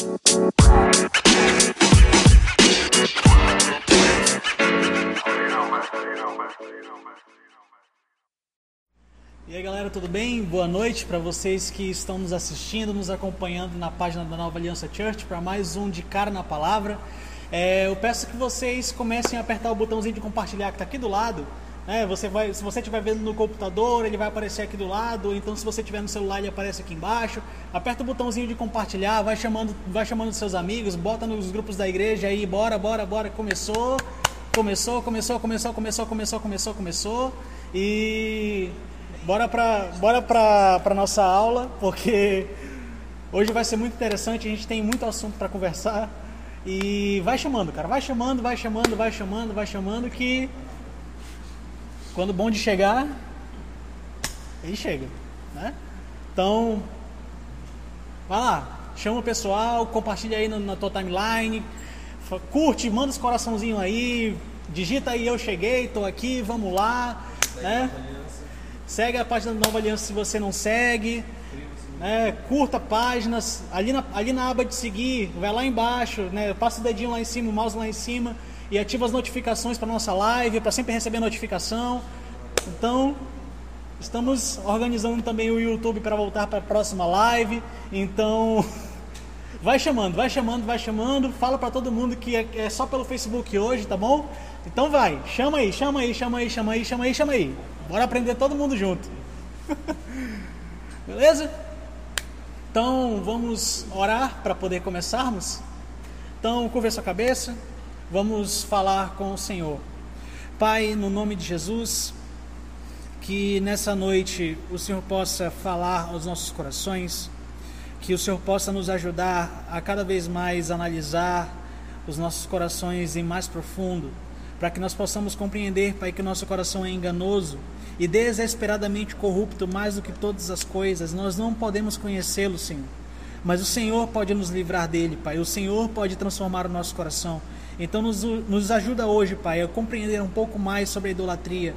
E aí galera, tudo bem? Boa noite para vocês que estão nos assistindo, nos acompanhando na página da Nova Aliança Church para mais um de cara na palavra. É, eu peço que vocês comecem a apertar o botãozinho de compartilhar que está aqui do lado. É, você vai, se você estiver vendo no computador, ele vai aparecer aqui do lado. Então, se você estiver no celular, ele aparece aqui embaixo. Aperta o botãozinho de compartilhar, vai chamando, vai chamando seus amigos, bota nos grupos da igreja aí, bora, bora, bora. Começou, começou, começou, começou, começou, começou, começou, começou. E bora para bora para nossa aula, porque hoje vai ser muito interessante, a gente tem muito assunto para conversar. E vai chamando, cara, vai chamando, vai chamando, vai chamando, vai chamando que quando o bonde chegar, ele chega, né? Então, vai lá, chama o pessoal, compartilha aí na, na tua timeline, curte, manda os coraçãozinhos aí, digita aí eu cheguei, tô aqui, vamos lá, né? Segue a página da Nova Aliança se você não segue. Né? Curta páginas. Ali na, ali na aba de seguir, vai lá embaixo, né? passa o dedinho lá em cima, o mouse lá em cima e ativa as notificações para nossa live, para sempre receber notificação. Então, estamos organizando também o YouTube para voltar para a próxima live. Então, vai chamando, vai chamando, vai chamando. Fala para todo mundo que é, é só pelo Facebook hoje, tá bom? Então vai, chama aí, chama aí, chama aí, chama aí, chama aí, chama aí. Bora aprender todo mundo junto. Beleza? Então vamos orar para poder começarmos? Então curva sua cabeça, vamos falar com o Senhor. Pai, no nome de Jesus, que nessa noite o Senhor possa falar aos nossos corações, que o Senhor possa nos ajudar a cada vez mais analisar os nossos corações em mais profundo, para que nós possamos compreender, Pai, que o nosso coração é enganoso e desesperadamente corrupto mais do que todas as coisas. Nós não podemos conhecê-lo, Senhor. Mas o Senhor pode nos livrar dele, Pai. O Senhor pode transformar o nosso coração. Então, nos, nos ajuda hoje, Pai, a compreender um pouco mais sobre a idolatria,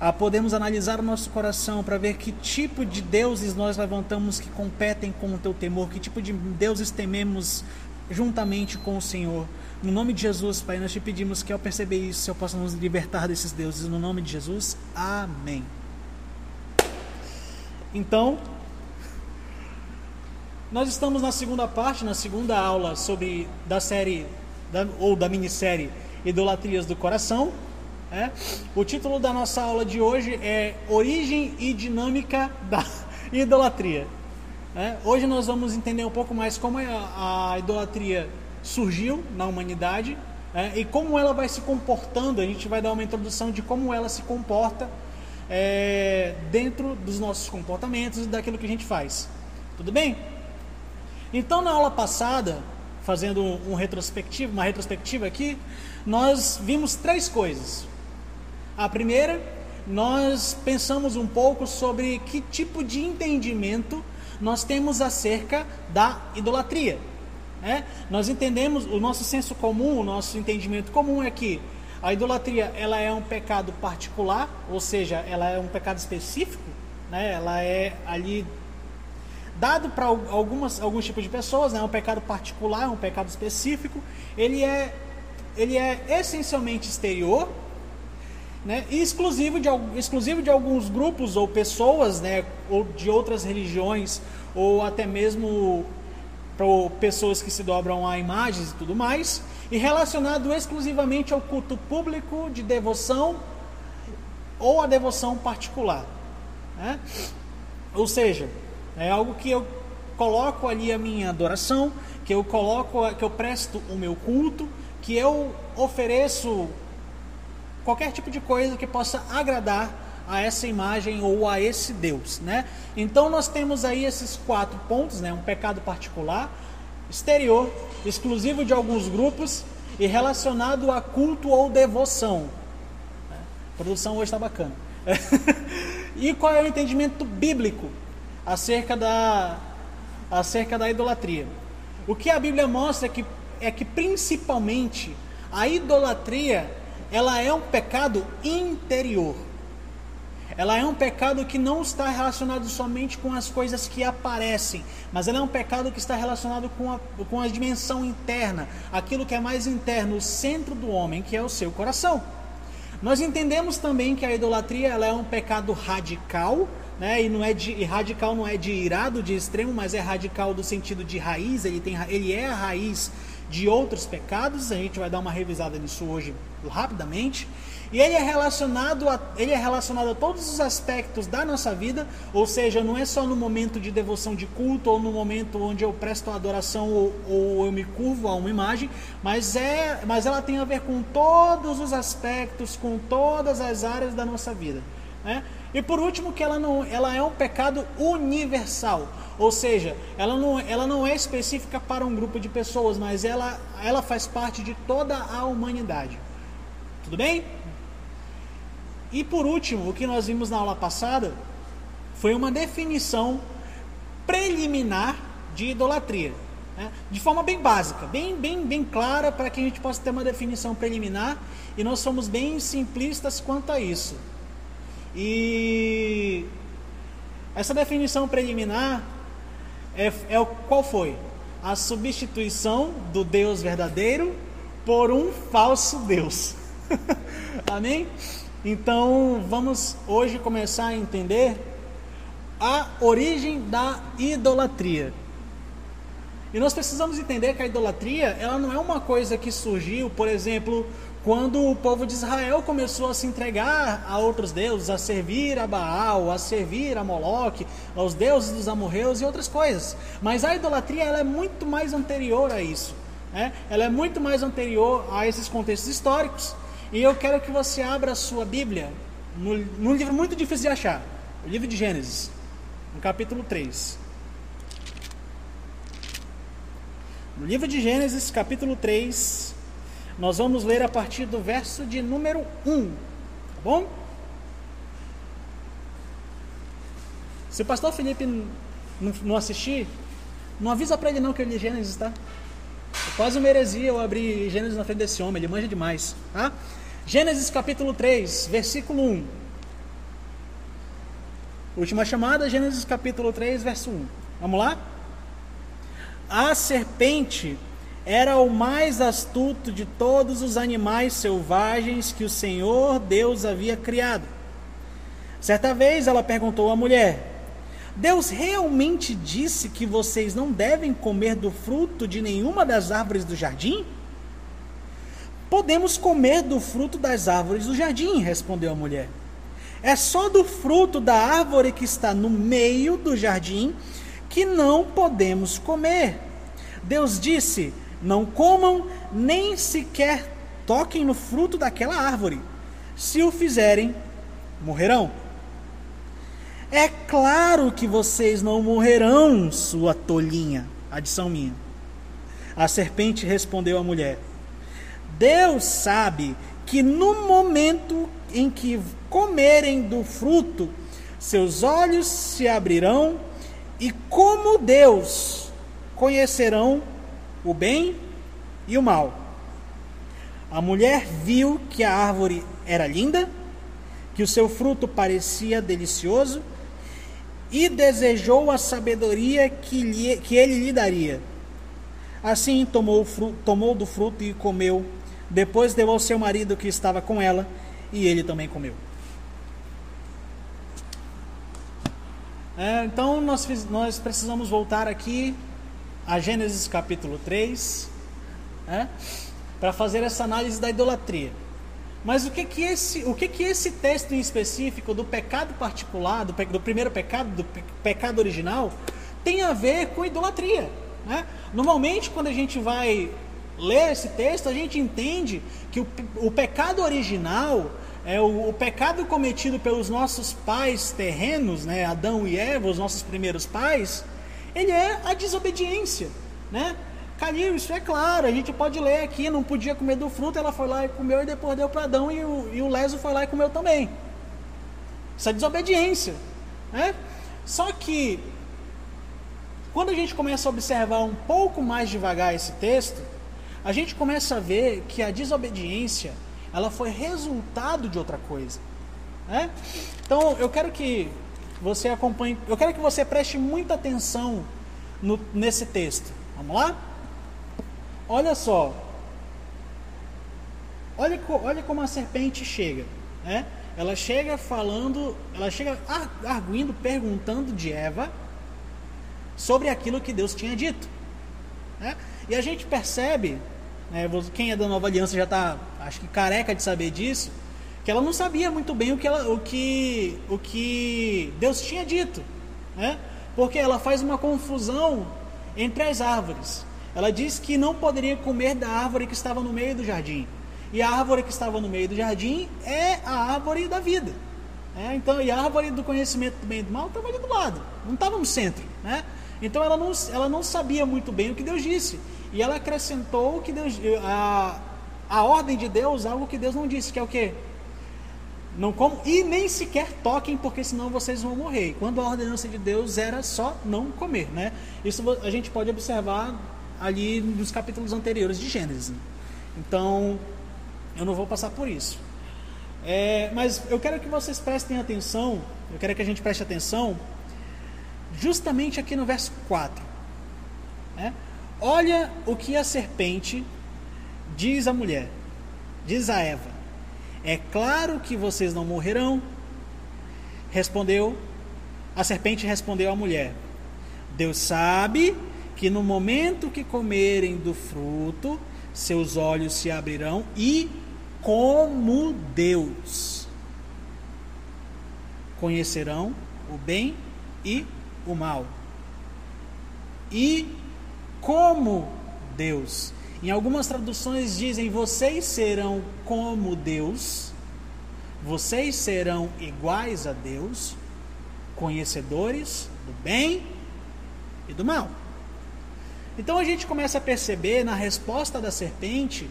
a podermos analisar o nosso coração para ver que tipo de deuses nós levantamos que competem com o teu temor, que tipo de deuses tememos juntamente com o Senhor. No nome de Jesus, Pai, nós te pedimos que ao perceber isso, Senhor possa nos libertar desses deuses. No nome de Jesus, amém. Então, nós estamos na segunda parte, na segunda aula sobre da série da, ou da minissérie Idolatrias do Coração. É? O título da nossa aula de hoje é Origem e Dinâmica da Idolatria. É? Hoje nós vamos entender um pouco mais como é a, a idolatria surgiu na humanidade é, e como ela vai se comportando. A gente vai dar uma introdução de como ela se comporta é, dentro dos nossos comportamentos e daquilo que a gente faz. Tudo bem? Então, na aula passada, fazendo um retrospectivo, uma retrospectiva aqui, nós vimos três coisas. A primeira, nós pensamos um pouco sobre que tipo de entendimento nós temos acerca da idolatria. Né? Nós entendemos, o nosso senso comum, o nosso entendimento comum é que a idolatria ela é um pecado particular, ou seja, ela é um pecado específico, né? ela é ali dado para algumas alguns tipos de pessoas, né? é um pecado particular, um pecado específico, ele é ele é essencialmente exterior, né? E exclusivo de exclusivo de alguns grupos ou pessoas, né? ou de outras religiões ou até mesmo para pessoas que se dobram a imagens e tudo mais, e relacionado exclusivamente ao culto público de devoção ou a devoção particular. Né? Ou seja, é algo que eu coloco ali a minha adoração, que eu coloco, que eu presto o meu culto, que eu ofereço qualquer tipo de coisa que possa agradar a essa imagem ou a esse Deus, né? Então nós temos aí esses quatro pontos, né? Um pecado particular, exterior, exclusivo de alguns grupos e relacionado a culto ou devoção. A produção hoje está bacana. e qual é o entendimento bíblico acerca da acerca da idolatria? O que a Bíblia mostra é que é que principalmente a idolatria ela é um pecado interior ela é um pecado que não está relacionado somente com as coisas que aparecem, mas ela é um pecado que está relacionado com a, com a dimensão interna, aquilo que é mais interno, o centro do homem, que é o seu coração. Nós entendemos também que a idolatria ela é um pecado radical, né? E não é de e radical não é de irado de extremo, mas é radical do sentido de raiz. Ele tem ele é a raiz de outros pecados. A gente vai dar uma revisada nisso hoje rapidamente. E ele é relacionado a, ele é relacionado a todos os aspectos da nossa vida, ou seja, não é só no momento de devoção de culto ou no momento onde eu presto adoração ou, ou eu me curvo a uma imagem, mas é, mas ela tem a ver com todos os aspectos, com todas as áreas da nossa vida, né? E por último, que ela, não, ela é um pecado universal, ou seja, ela não, ela não é específica para um grupo de pessoas, mas ela, ela faz parte de toda a humanidade. Tudo bem? E por último, o que nós vimos na aula passada foi uma definição preliminar de idolatria. Né? De forma bem básica, bem, bem, bem clara, para que a gente possa ter uma definição preliminar. E nós somos bem simplistas quanto a isso. E essa definição preliminar é, é qual foi? A substituição do Deus verdadeiro por um falso Deus. Amém? Então, vamos hoje começar a entender a origem da idolatria. E nós precisamos entender que a idolatria, ela não é uma coisa que surgiu, por exemplo, quando o povo de Israel começou a se entregar a outros deuses, a servir a Baal, a servir a Moloque, aos deuses dos amorreus e outras coisas. Mas a idolatria ela é muito mais anterior a isso. Né? Ela é muito mais anterior a esses contextos históricos. E eu quero que você abra a sua Bíblia no, num livro muito difícil de achar, o livro de Gênesis, no capítulo 3. No livro de Gênesis, capítulo 3, nós vamos ler a partir do verso de número 1, tá bom? Se o pastor Felipe não, assistir, não avisa para ele não que eu li Gênesis, tá? É quase uma heresia eu abrir Gênesis na frente desse homem, ele manja demais, tá? Gênesis capítulo 3, versículo 1. Última chamada, Gênesis capítulo 3, verso 1. Vamos lá? A serpente era o mais astuto de todos os animais selvagens que o Senhor Deus havia criado. Certa vez ela perguntou à mulher: Deus realmente disse que vocês não devem comer do fruto de nenhuma das árvores do jardim? Podemos comer do fruto das árvores do jardim, respondeu a mulher. É só do fruto da árvore que está no meio do jardim que não podemos comer. Deus disse: Não comam, nem sequer toquem no fruto daquela árvore. Se o fizerem, morrerão. É claro que vocês não morrerão, sua tolinha. Adição minha. A serpente respondeu à mulher: Deus sabe que no momento em que comerem do fruto, seus olhos se abrirão e, como Deus, conhecerão o bem e o mal. A mulher viu que a árvore era linda, que o seu fruto parecia delicioso e desejou a sabedoria que, lhe, que ele lhe daria. Assim tomou, tomou do fruto e comeu depois deu ao seu marido que estava com ela, e ele também comeu. É, então nós, nós precisamos voltar aqui a Gênesis capítulo 3, é, para fazer essa análise da idolatria. Mas o que que esse, o que que esse texto em específico do pecado particular, do, do primeiro pecado, do pe, pecado original, tem a ver com idolatria? Né? Normalmente, quando a gente vai lê esse texto, a gente entende que o, o pecado original, é o, o, pecado cometido pelos nossos pais terrenos, né, Adão e Eva, os nossos primeiros pais, ele é a desobediência, né? Calil, isso é claro, a gente pode ler aqui, não podia comer do fruto, ela foi lá e comeu e depois deu para Adão e o, e o Leso foi lá e comeu também. Isso é desobediência, né? Só que quando a gente começa a observar um pouco mais devagar esse texto, a gente começa a ver que a desobediência ela foi resultado de outra coisa. Né? Então eu quero que você acompanhe, eu quero que você preste muita atenção no, nesse texto. Vamos lá? Olha só. Olha, olha como a serpente chega. Né? Ela chega falando, ela chega arguindo, perguntando de Eva sobre aquilo que Deus tinha dito. Né? E a gente percebe, né, quem é da nova aliança já está, acho que careca de saber disso, que ela não sabia muito bem o que, ela, o que, o que Deus tinha dito. Né? Porque ela faz uma confusão entre as árvores. Ela diz que não poderia comer da árvore que estava no meio do jardim. E a árvore que estava no meio do jardim é a árvore da vida. É, então, e a árvore do conhecimento do bem e do mal estava ali do lado, não estava no centro. Né? Então ela não, ela não sabia muito bem o que Deus disse. E ela acrescentou que Deus, a, a ordem de Deus, algo que Deus não disse, que é o quê? Não e nem sequer toquem, porque senão vocês vão morrer. Quando a ordenança de Deus era só não comer. Né? Isso a gente pode observar ali nos capítulos anteriores de Gênesis. Então, eu não vou passar por isso. É, mas eu quero que vocês prestem atenção, eu quero que a gente preste atenção, justamente aqui no verso 4. Né? Olha o que a serpente diz à mulher, diz a Eva: É claro que vocês não morrerão. Respondeu, a serpente respondeu à mulher: Deus sabe que no momento que comerem do fruto, seus olhos se abrirão e como Deus. Conhecerão o bem e o mal. E como Deus. Em algumas traduções dizem: vocês serão como Deus, vocês serão iguais a Deus, conhecedores do bem e do mal. Então a gente começa a perceber na resposta da serpente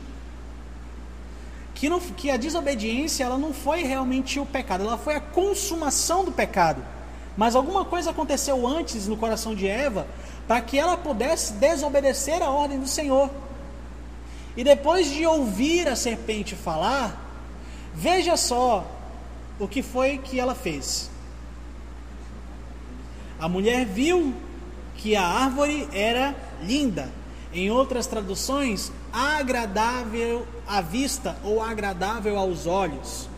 que, não, que a desobediência ela não foi realmente o pecado, ela foi a consumação do pecado. Mas alguma coisa aconteceu antes no coração de Eva para que ela pudesse desobedecer a ordem do Senhor. E depois de ouvir a serpente falar, veja só o que foi que ela fez. A mulher viu que a árvore era linda. Em outras traduções, agradável à vista ou agradável aos olhos.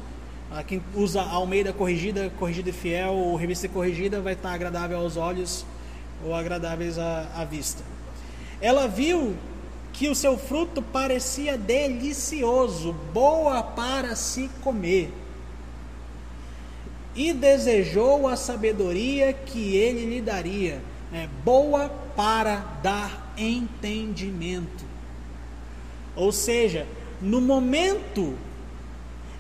Quem usa Almeida corrigida, corrigida e fiel, ou revista corrigida, vai estar agradável aos olhos ou agradáveis à, à vista. Ela viu que o seu fruto parecia delicioso, boa para se comer. E desejou a sabedoria que ele lhe daria, né? boa para dar entendimento. Ou seja, no momento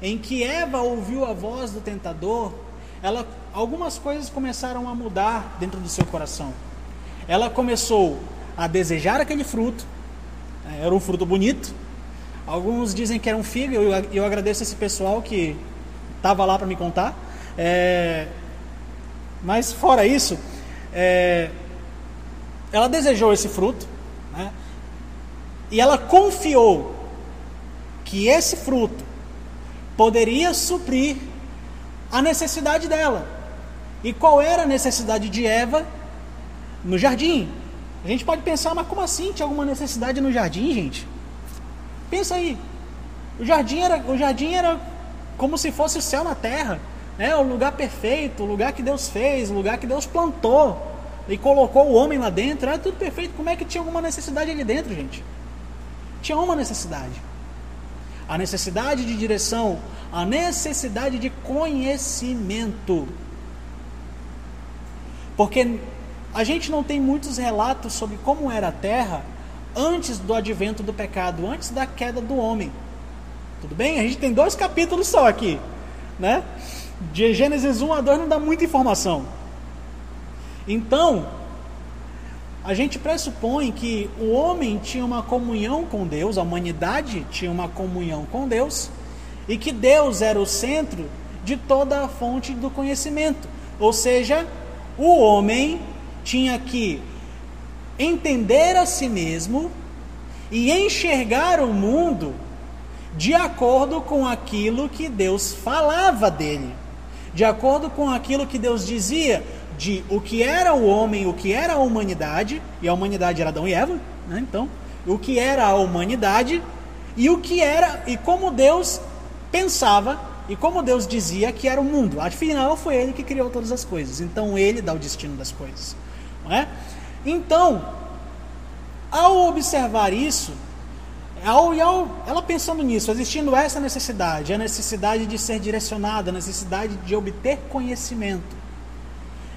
em que Eva ouviu a voz do tentador, ela, algumas coisas começaram a mudar dentro do seu coração. Ela começou a desejar aquele fruto, era um fruto bonito. Alguns dizem que era um figo, eu, eu agradeço esse pessoal que estava lá para me contar. É, mas fora isso, é, ela desejou esse fruto, né, e ela confiou que esse fruto poderia suprir a necessidade dela. E qual era a necessidade de Eva no jardim? A gente pode pensar, mas como assim tinha alguma necessidade no jardim, gente? Pensa aí. O jardim era, o jardim era como se fosse o céu na terra, né? O lugar perfeito, o lugar que Deus fez, o lugar que Deus plantou e colocou o homem lá dentro, era tudo perfeito. Como é que tinha alguma necessidade ali dentro, gente? Tinha uma necessidade. A necessidade de direção, a necessidade de conhecimento. Porque a gente não tem muitos relatos sobre como era a terra antes do advento do pecado, antes da queda do homem. Tudo bem? A gente tem dois capítulos só aqui, né? De Gênesis 1 a 2 não dá muita informação. Então, a gente pressupõe que o homem tinha uma comunhão com Deus, a humanidade tinha uma comunhão com Deus, e que Deus era o centro de toda a fonte do conhecimento. Ou seja, o homem tinha que entender a si mesmo e enxergar o mundo de acordo com aquilo que Deus falava dele. de acordo com aquilo que Deus dizia de o que era o homem, o que era a humanidade, e a humanidade era Adão e Eva, né? então, o que era a humanidade e o que era e como Deus pensava e como Deus dizia que era o mundo. Afinal, foi Ele que criou todas as coisas. Então, Ele dá o destino das coisas. É? Então, ao observar isso, ao, ao, ela pensando nisso, existindo essa necessidade, a necessidade de ser direcionada, a necessidade de obter conhecimento,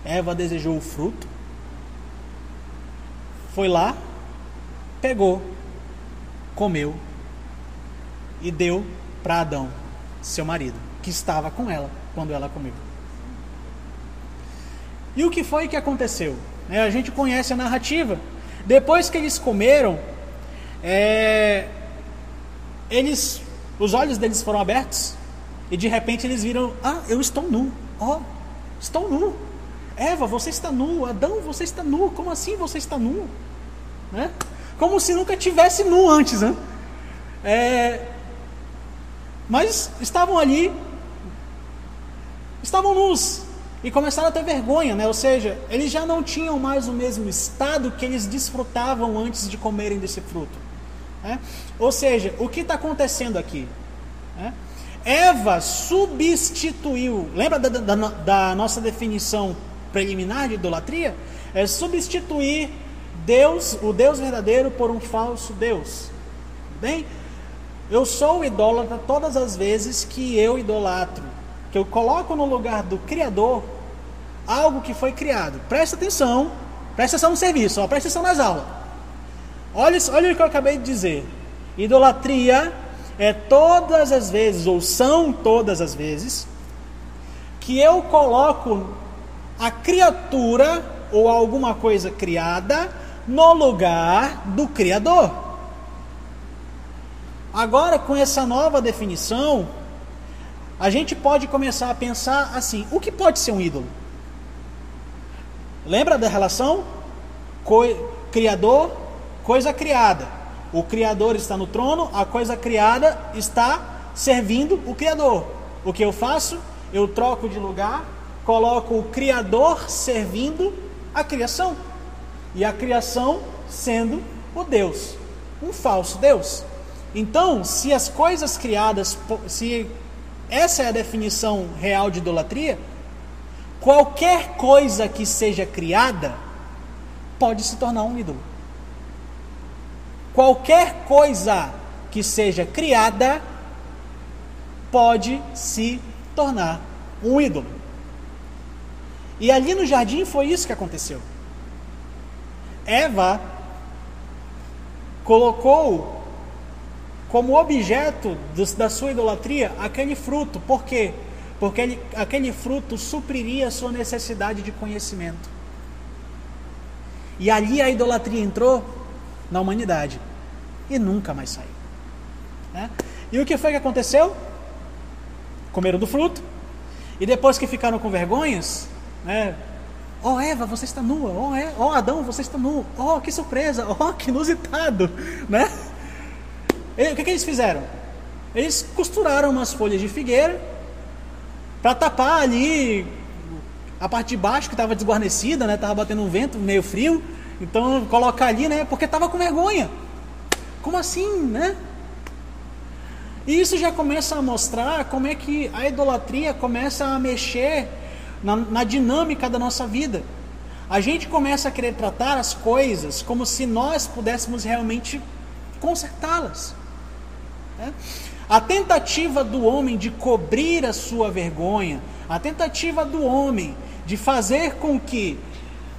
Eva desejou o fruto, foi lá, pegou, comeu e deu para Adão, seu marido, que estava com ela quando ela comeu. E o que foi que aconteceu? É, a gente conhece a narrativa. Depois que eles comeram, é, eles, os olhos deles foram abertos e de repente eles viram: Ah, eu estou nu. Ó, oh, estou nu. Eva, você está nu. Adão, você está nu. Como assim você está nu? Né? Como se nunca tivesse nu antes, né? É, mas estavam ali, estavam nus e começaram a ter vergonha, né? Ou seja, eles já não tinham mais o mesmo estado que eles desfrutavam antes de comerem desse fruto. Né? Ou seja, o que está acontecendo aqui? Né? Eva substituiu, lembra da, da, da, nossa definição preliminar de idolatria? É substituir Deus, o Deus verdadeiro, por um falso Deus. Bem, eu sou idólatra todas as vezes que eu idolatro, que eu coloco no lugar do Criador algo que foi criado. Presta atenção, presta atenção no serviço, ó, presta atenção nas aulas. Olha, olha o que eu acabei de dizer. Idolatria é todas as vezes, ou são todas as vezes, que eu coloco a criatura ou alguma coisa criada no lugar do Criador. Agora, com essa nova definição, a gente pode começar a pensar assim: o que pode ser um ídolo? Lembra da relação? Criador, coisa criada. O Criador está no trono, a coisa criada está servindo o Criador. O que eu faço? Eu troco de lugar, coloco o Criador servindo a criação. E a criação sendo o Deus, um falso Deus. Então, se as coisas criadas, se essa é a definição real de idolatria, qualquer coisa que seja criada pode se tornar um ídolo. Qualquer coisa que seja criada pode se tornar um ídolo. E ali no jardim foi isso que aconteceu. Eva colocou como objeto da sua idolatria aquele fruto. Por quê? Porque ele, aquele fruto supriria a sua necessidade de conhecimento. E ali a idolatria entrou na humanidade e nunca mais saiu. Né? E o que foi que aconteceu? Comeram do fruto e depois que ficaram com vergonhas, né? Oh Eva, você está nua. Oh, é, oh Adão, você está nu. Oh, que surpresa. Oh, que inusitado, né? O que, que eles fizeram? Eles costuraram umas folhas de figueira para tapar ali a parte de baixo que estava desguarnecida, né? Tava batendo um vento meio frio. Então colocar ali, né? Porque estava com vergonha. Como assim, né? E isso já começa a mostrar como é que a idolatria começa a mexer na, na dinâmica da nossa vida. A gente começa a querer tratar as coisas como se nós pudéssemos realmente consertá-las. Né? A tentativa do homem de cobrir a sua vergonha, a tentativa do homem de fazer com que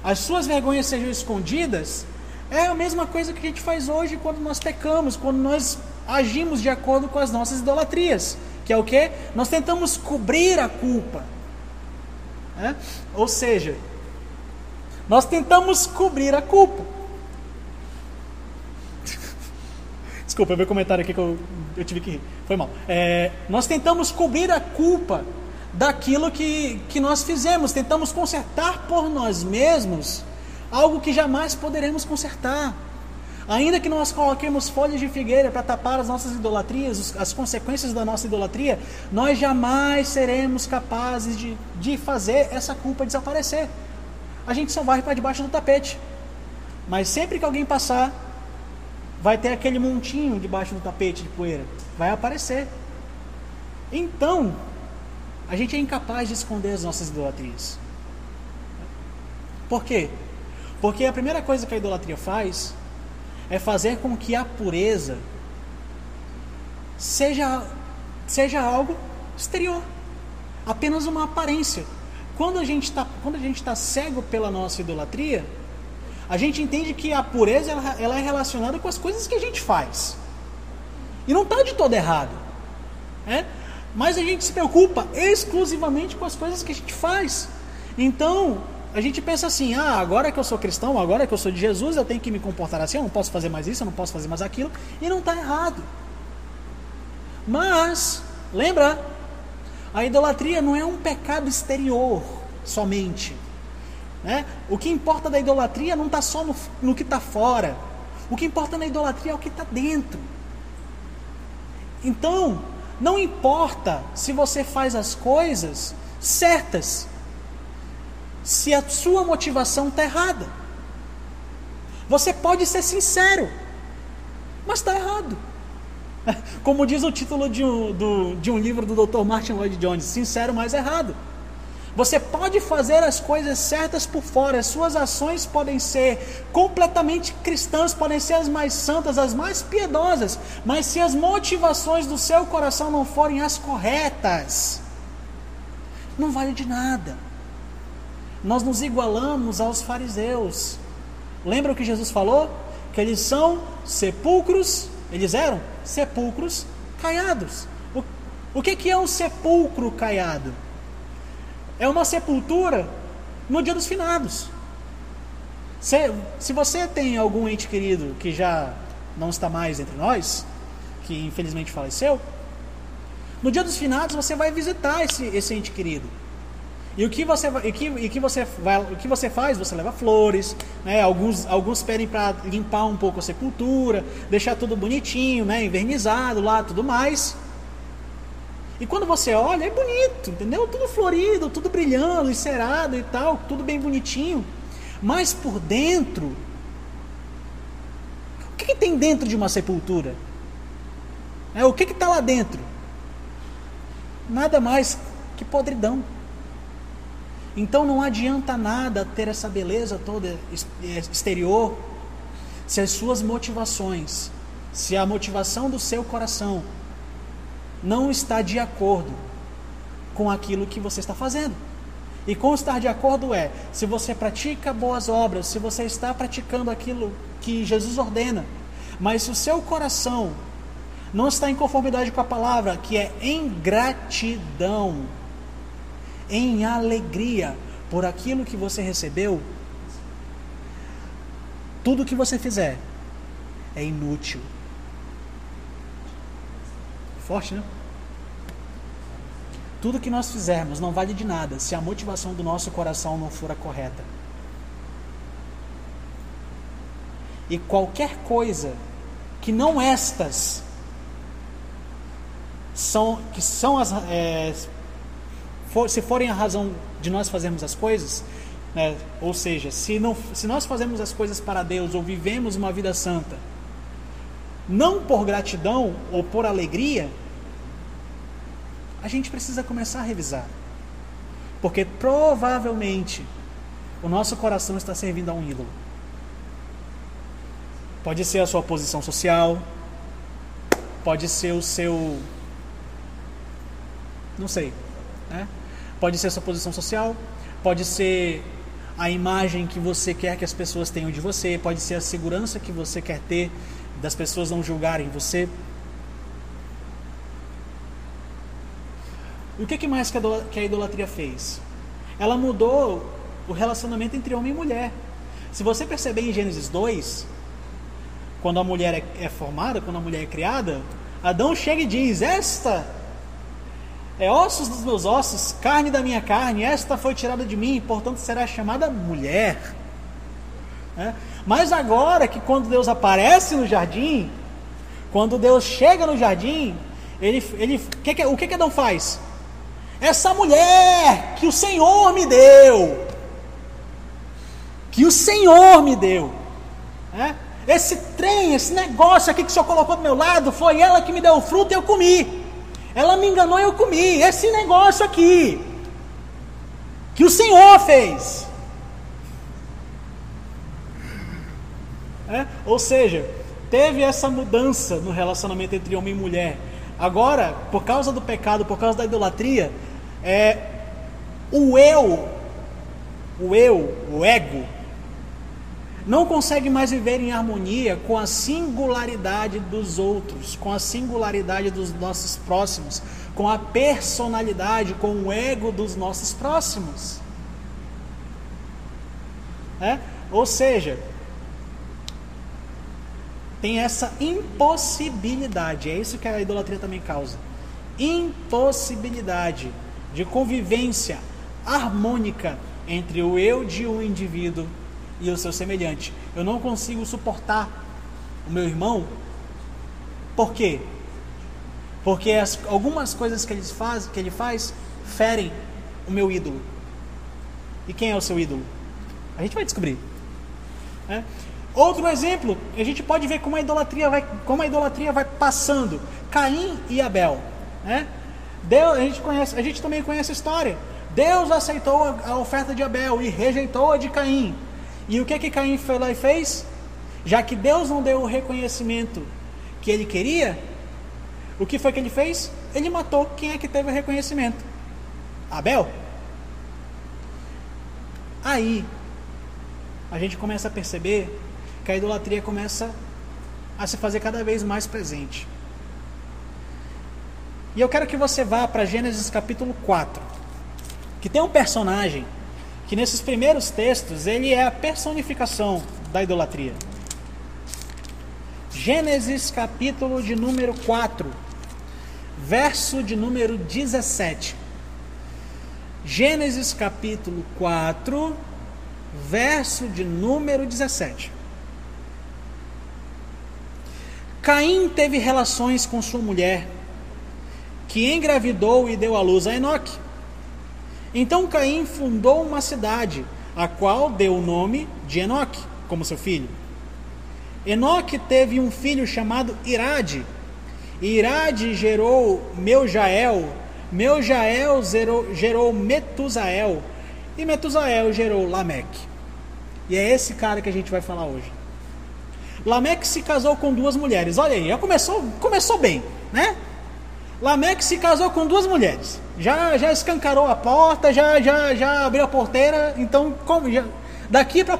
as suas vergonhas sejam escondidas, é a mesma coisa que a gente faz hoje quando nós pecamos, quando nós agimos de acordo com as nossas idolatrias, que é o que? Nós tentamos cobrir a culpa. Né? Ou seja, nós tentamos cobrir a culpa. Desculpa, meu comentário aqui que eu, eu tive que rir. Foi mal. É, nós tentamos cobrir a culpa daquilo que, que nós fizemos. Tentamos consertar por nós mesmos algo que jamais poderemos consertar. Ainda que nós coloquemos folhas de figueira para tapar as nossas idolatrias, as consequências da nossa idolatria, nós jamais seremos capazes de, de fazer essa culpa desaparecer. A gente só vai para debaixo do tapete. Mas sempre que alguém passar, vai ter aquele montinho debaixo do tapete de poeira. Vai aparecer. Então, a gente é incapaz de esconder as nossas idolatrias. Por quê? Porque a primeira coisa que a idolatria faz é fazer com que a pureza seja, seja algo exterior, apenas uma aparência. Quando a gente está tá cego pela nossa idolatria, a gente entende que a pureza ela, é relacionada com as coisas que a gente faz. E não está de todo errado. Né? Mas a gente se preocupa exclusivamente com as coisas que a gente faz. Então, a gente pensa assim: ah, agora que eu sou cristão, agora que eu sou de Jesus, eu tenho que me comportar assim, eu não posso fazer mais isso, eu não posso fazer mais aquilo, e não está errado. Mas, lembra, a idolatria não é um pecado exterior somente. Né? O que importa da idolatria não está só no, no que está fora. O que importa na idolatria é o que está dentro. Então, não importa se você faz as coisas certas, se a sua motivação está errada. Você pode ser sincero, mas está errado. Como diz o título de um, do, de um livro do Dr. Martin Lloyd Jones: sincero, mas errado. Você pode fazer as coisas certas por fora, as suas ações podem ser completamente cristãs, podem ser as mais santas, as mais piedosas, mas se as motivações do seu coração não forem as corretas, não vale de nada. Nós nos igualamos aos fariseus. Lembra o que Jesus falou? Que eles são sepulcros, eles eram sepulcros caiados. O, o que, que é um sepulcro caiado? É uma sepultura no dia dos finados. Se, se você tem algum ente querido que já não está mais entre nós, que infelizmente faleceu, no dia dos finados você vai visitar esse, esse ente querido. E o que você, e que, e que você, vai, o que você faz? Você leva flores, né? alguns, alguns pedem para limpar um pouco a sepultura, deixar tudo bonitinho, né? envernizado lá, tudo mais. E quando você olha, é bonito, entendeu? Tudo florido, tudo brilhando, encerado e tal, tudo bem bonitinho. Mas por dentro, o que, que tem dentro de uma sepultura? É, o que está lá dentro? Nada mais que podridão. Então não adianta nada ter essa beleza toda é, exterior se as suas motivações, se a motivação do seu coração não está de acordo com aquilo que você está fazendo. E com estar de acordo é, se você pratica boas obras, se você está praticando aquilo que Jesus ordena, mas se o seu coração não está em conformidade com a palavra, que é em gratidão, em alegria por aquilo que você recebeu, tudo que você fizer é inútil. Forte, né? Tudo que nós fizermos não vale de nada se a motivação do nosso coração não for a correta. E qualquer coisa que não estas são que são as é, for, se forem a razão de nós fazermos as coisas, né, ou seja, se não se nós fazemos as coisas para Deus ou vivemos uma vida santa, não por gratidão ou por alegria, a gente precisa começar a revisar. Porque provavelmente o nosso coração está servindo a um ídolo. Pode ser a sua posição social, pode ser o seu. Não sei. Né? Pode ser a sua posição social, pode ser a imagem que você quer que as pessoas tenham de você, pode ser a segurança que você quer ter das pessoas não julgarem você. E o que mais que a idolatria fez? Ela mudou o relacionamento entre homem e mulher. Se você perceber em Gênesis 2, quando a mulher é, é formada, quando a mulher é criada, Adão chega e diz: Esta é ossos dos meus ossos, carne da minha carne, esta foi tirada de mim, portanto será chamada mulher. Né? Mas agora que quando Deus aparece no jardim, quando Deus chega no jardim, ele, ele, que que, o que, que Adão faz? Essa mulher que o Senhor me deu, que o Senhor me deu, né? esse trem, esse negócio aqui que o Senhor colocou do meu lado, foi ela que me deu o fruto e eu comi. Ela me enganou e eu comi. Esse negócio aqui, que o Senhor fez. É? Ou seja, teve essa mudança no relacionamento entre homem e mulher. Agora, por causa do pecado, por causa da idolatria, é, o eu, o eu, o ego, não consegue mais viver em harmonia com a singularidade dos outros, com a singularidade dos nossos próximos, com a personalidade, com o ego dos nossos próximos. É? Ou seja, tem essa impossibilidade, é isso que a idolatria também causa. Impossibilidade de convivência harmônica entre o eu de um indivíduo e o seu semelhante. Eu não consigo suportar o meu irmão. Por quê? Porque as, algumas coisas que ele, faz, que ele faz ferem o meu ídolo. E quem é o seu ídolo? A gente vai descobrir. É? Outro exemplo, a gente pode ver como a idolatria vai, como a idolatria vai passando. Caim e Abel. Né? Deus, a, gente conhece, a gente também conhece a história. Deus aceitou a, oferta de Abel e rejeitou a de Caim. E o que que Caim foi lá e fez? Já que Deus não deu o reconhecimento que ele queria, o que foi que ele fez? Ele matou quem é que teve o reconhecimento? Abel. Aí a gente começa a perceber que a idolatria começa a se fazer cada vez mais presente. E eu quero que você vá para Gênesis capítulo 4, que tem um personagem que nesses primeiros textos ele é a personificação da idolatria. Gênesis capítulo de número 4, verso de número 17. Gênesis capítulo 4, verso de número 17. Caim teve relações com sua mulher, que engravidou e deu à luz a Enoque. Então Caim fundou uma cidade, a qual deu o nome de Enoque, como seu filho. Enoque teve um filho chamado Irade. Irade gerou Meujael, Meujael gerou, gerou Metusael, e Metusael gerou Lameque. E é esse cara que a gente vai falar hoje. Lameque se casou com duas mulheres. Olha aí, já começou, começou bem, né? Lameque se casou com duas mulheres. Já, já escancarou a porta, já, já, já abriu a porteira. Então, como já, daqui para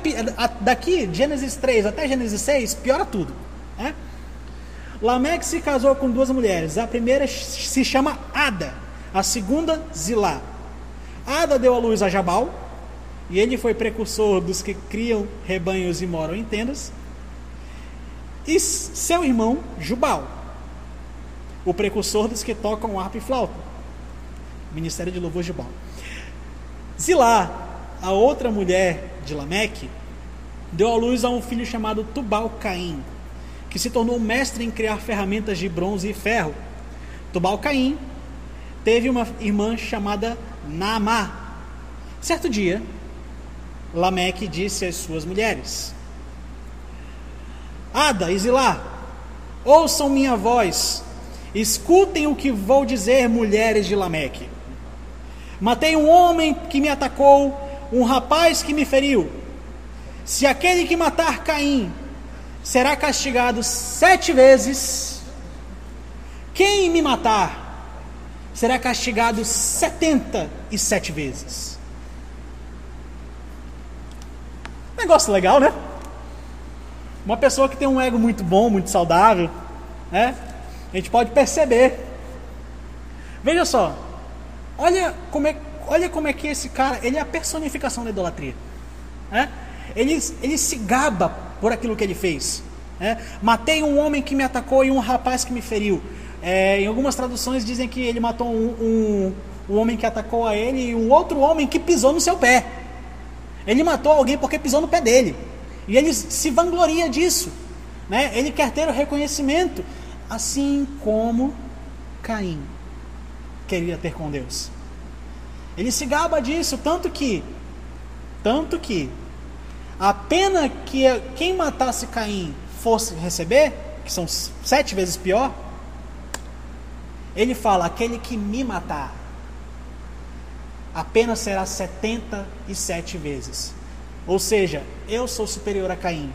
daqui Gênesis 3 até Gênesis 6 piora tudo, né? Lameque se casou com duas mulheres. A primeira se chama Ada, a segunda Zilá. Ada deu à luz a Jabal, e ele foi precursor dos que criam rebanhos e moram em tendas. E seu irmão Jubal o precursor dos que tocam harpa e flauta. Ministério de Louvor de Baal. Zilá, a outra mulher de Lameque, deu à luz a um filho chamado Tubal Caim, que se tornou mestre em criar ferramentas de bronze e ferro. Tubal Caim teve uma irmã chamada Naamá. Certo dia, Lameque disse às suas mulheres: Ada Zilá, ouçam minha voz Escutem o que vou dizer, mulheres de Lameque. Matei um homem que me atacou, um rapaz que me feriu. Se aquele que matar Caim será castigado sete vezes, quem me matar será castigado setenta e sete vezes. Negócio legal, né? Uma pessoa que tem um ego muito bom, muito saudável, né? A gente pode perceber. Veja só, olha como é, olha como é que esse cara, ele é a personificação da idolatria. Né? Ele, ele se gaba por aquilo que ele fez. Né? Matei um homem que me atacou e um rapaz que me feriu. É, em algumas traduções dizem que ele matou um, um, um homem que atacou a ele e um outro homem que pisou no seu pé. Ele matou alguém porque pisou no pé dele. E ele se vangloria disso. Né? Ele quer ter o reconhecimento, assim como Caim queria ter com Deus. Ele se gaba disso, tanto que, tanto que, a pena que quem matasse Caim fosse receber, que são sete vezes pior, ele fala: aquele que me matar, a pena será 77 vezes. Ou seja, eu sou superior a Caim.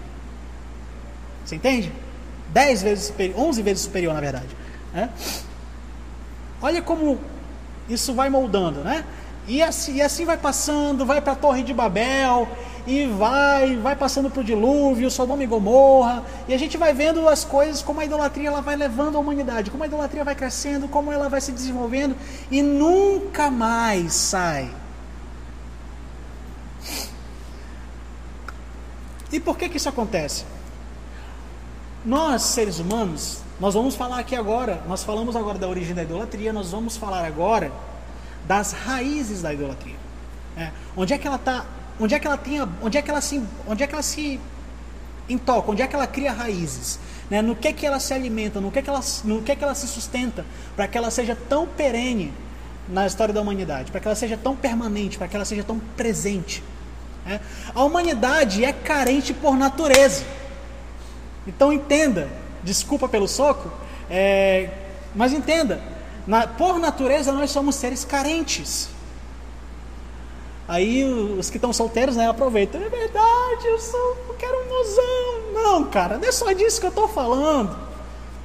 Você entende? 10 vezes superior, 11 vezes superior, na verdade. Né? Olha como isso vai moldando, né? E assim, e assim vai passando, vai para a Torre de Babel, e vai, vai passando para o dilúvio, Sodoma e Gomorra, e a gente vai vendo as coisas, como a idolatria ela vai levando a humanidade, como a idolatria vai crescendo, como ela vai se desenvolvendo, e nunca mais sai. E por que, que isso acontece? Nós, seres humanos, nós vamos falar aqui agora, nós falamos agora da origem da idolatria, nós vamos falar agora das raízes da idolatria. É, onde é que ela está? Onde é que ela tem? Onde é que ela se? Onde é que ela se intoca? Onde é que ela cria raízes? Né? No que que ela se alimenta? No que que ela, no que que ela se sustenta para que ela seja tão perene na história da humanidade? Para que ela seja tão permanente? Para que ela seja tão presente? É? A humanidade é carente por natureza. Então entenda, desculpa pelo soco, é, mas entenda, na, por natureza nós somos seres carentes. Aí os que estão solteiros, né, aproveitam. É verdade, eu sou, eu quero um mozão. Não, cara, não é só disso que eu estou falando.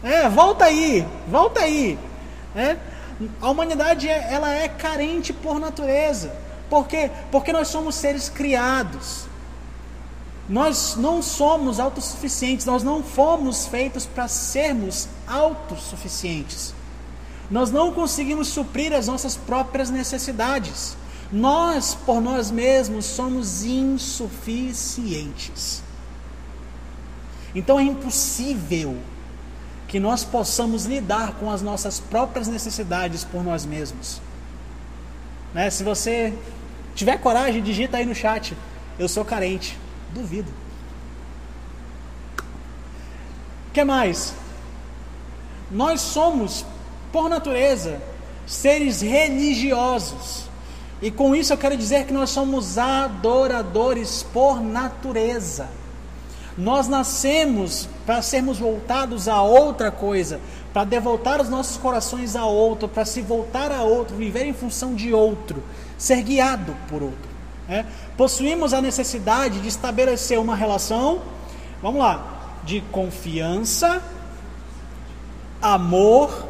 É, volta aí, volta aí. É, a humanidade ela é carente por natureza. Por quê? Porque nós somos seres criados. Nós não somos autossuficientes, nós não fomos feitos para sermos autossuficientes. Nós não conseguimos suprir as nossas próprias necessidades. Nós, por nós mesmos, somos insuficientes. Então é impossível que nós possamos lidar com as nossas próprias necessidades por nós mesmos. Né? Se você tiver coragem, digita aí no chat: Eu sou carente. Duvido. Que mais? Nós somos, por natureza, seres religiosos. E com isso eu quero dizer que nós somos adoradores por natureza. Nós nascemos para sermos voltados a outra coisa, para devoltar os nossos corações a outro, para se voltar a outro, viver em função de outro, ser guiado por outro. É? Possuímos a necessidade de estabelecer uma relação, vamos lá, de confiança, amor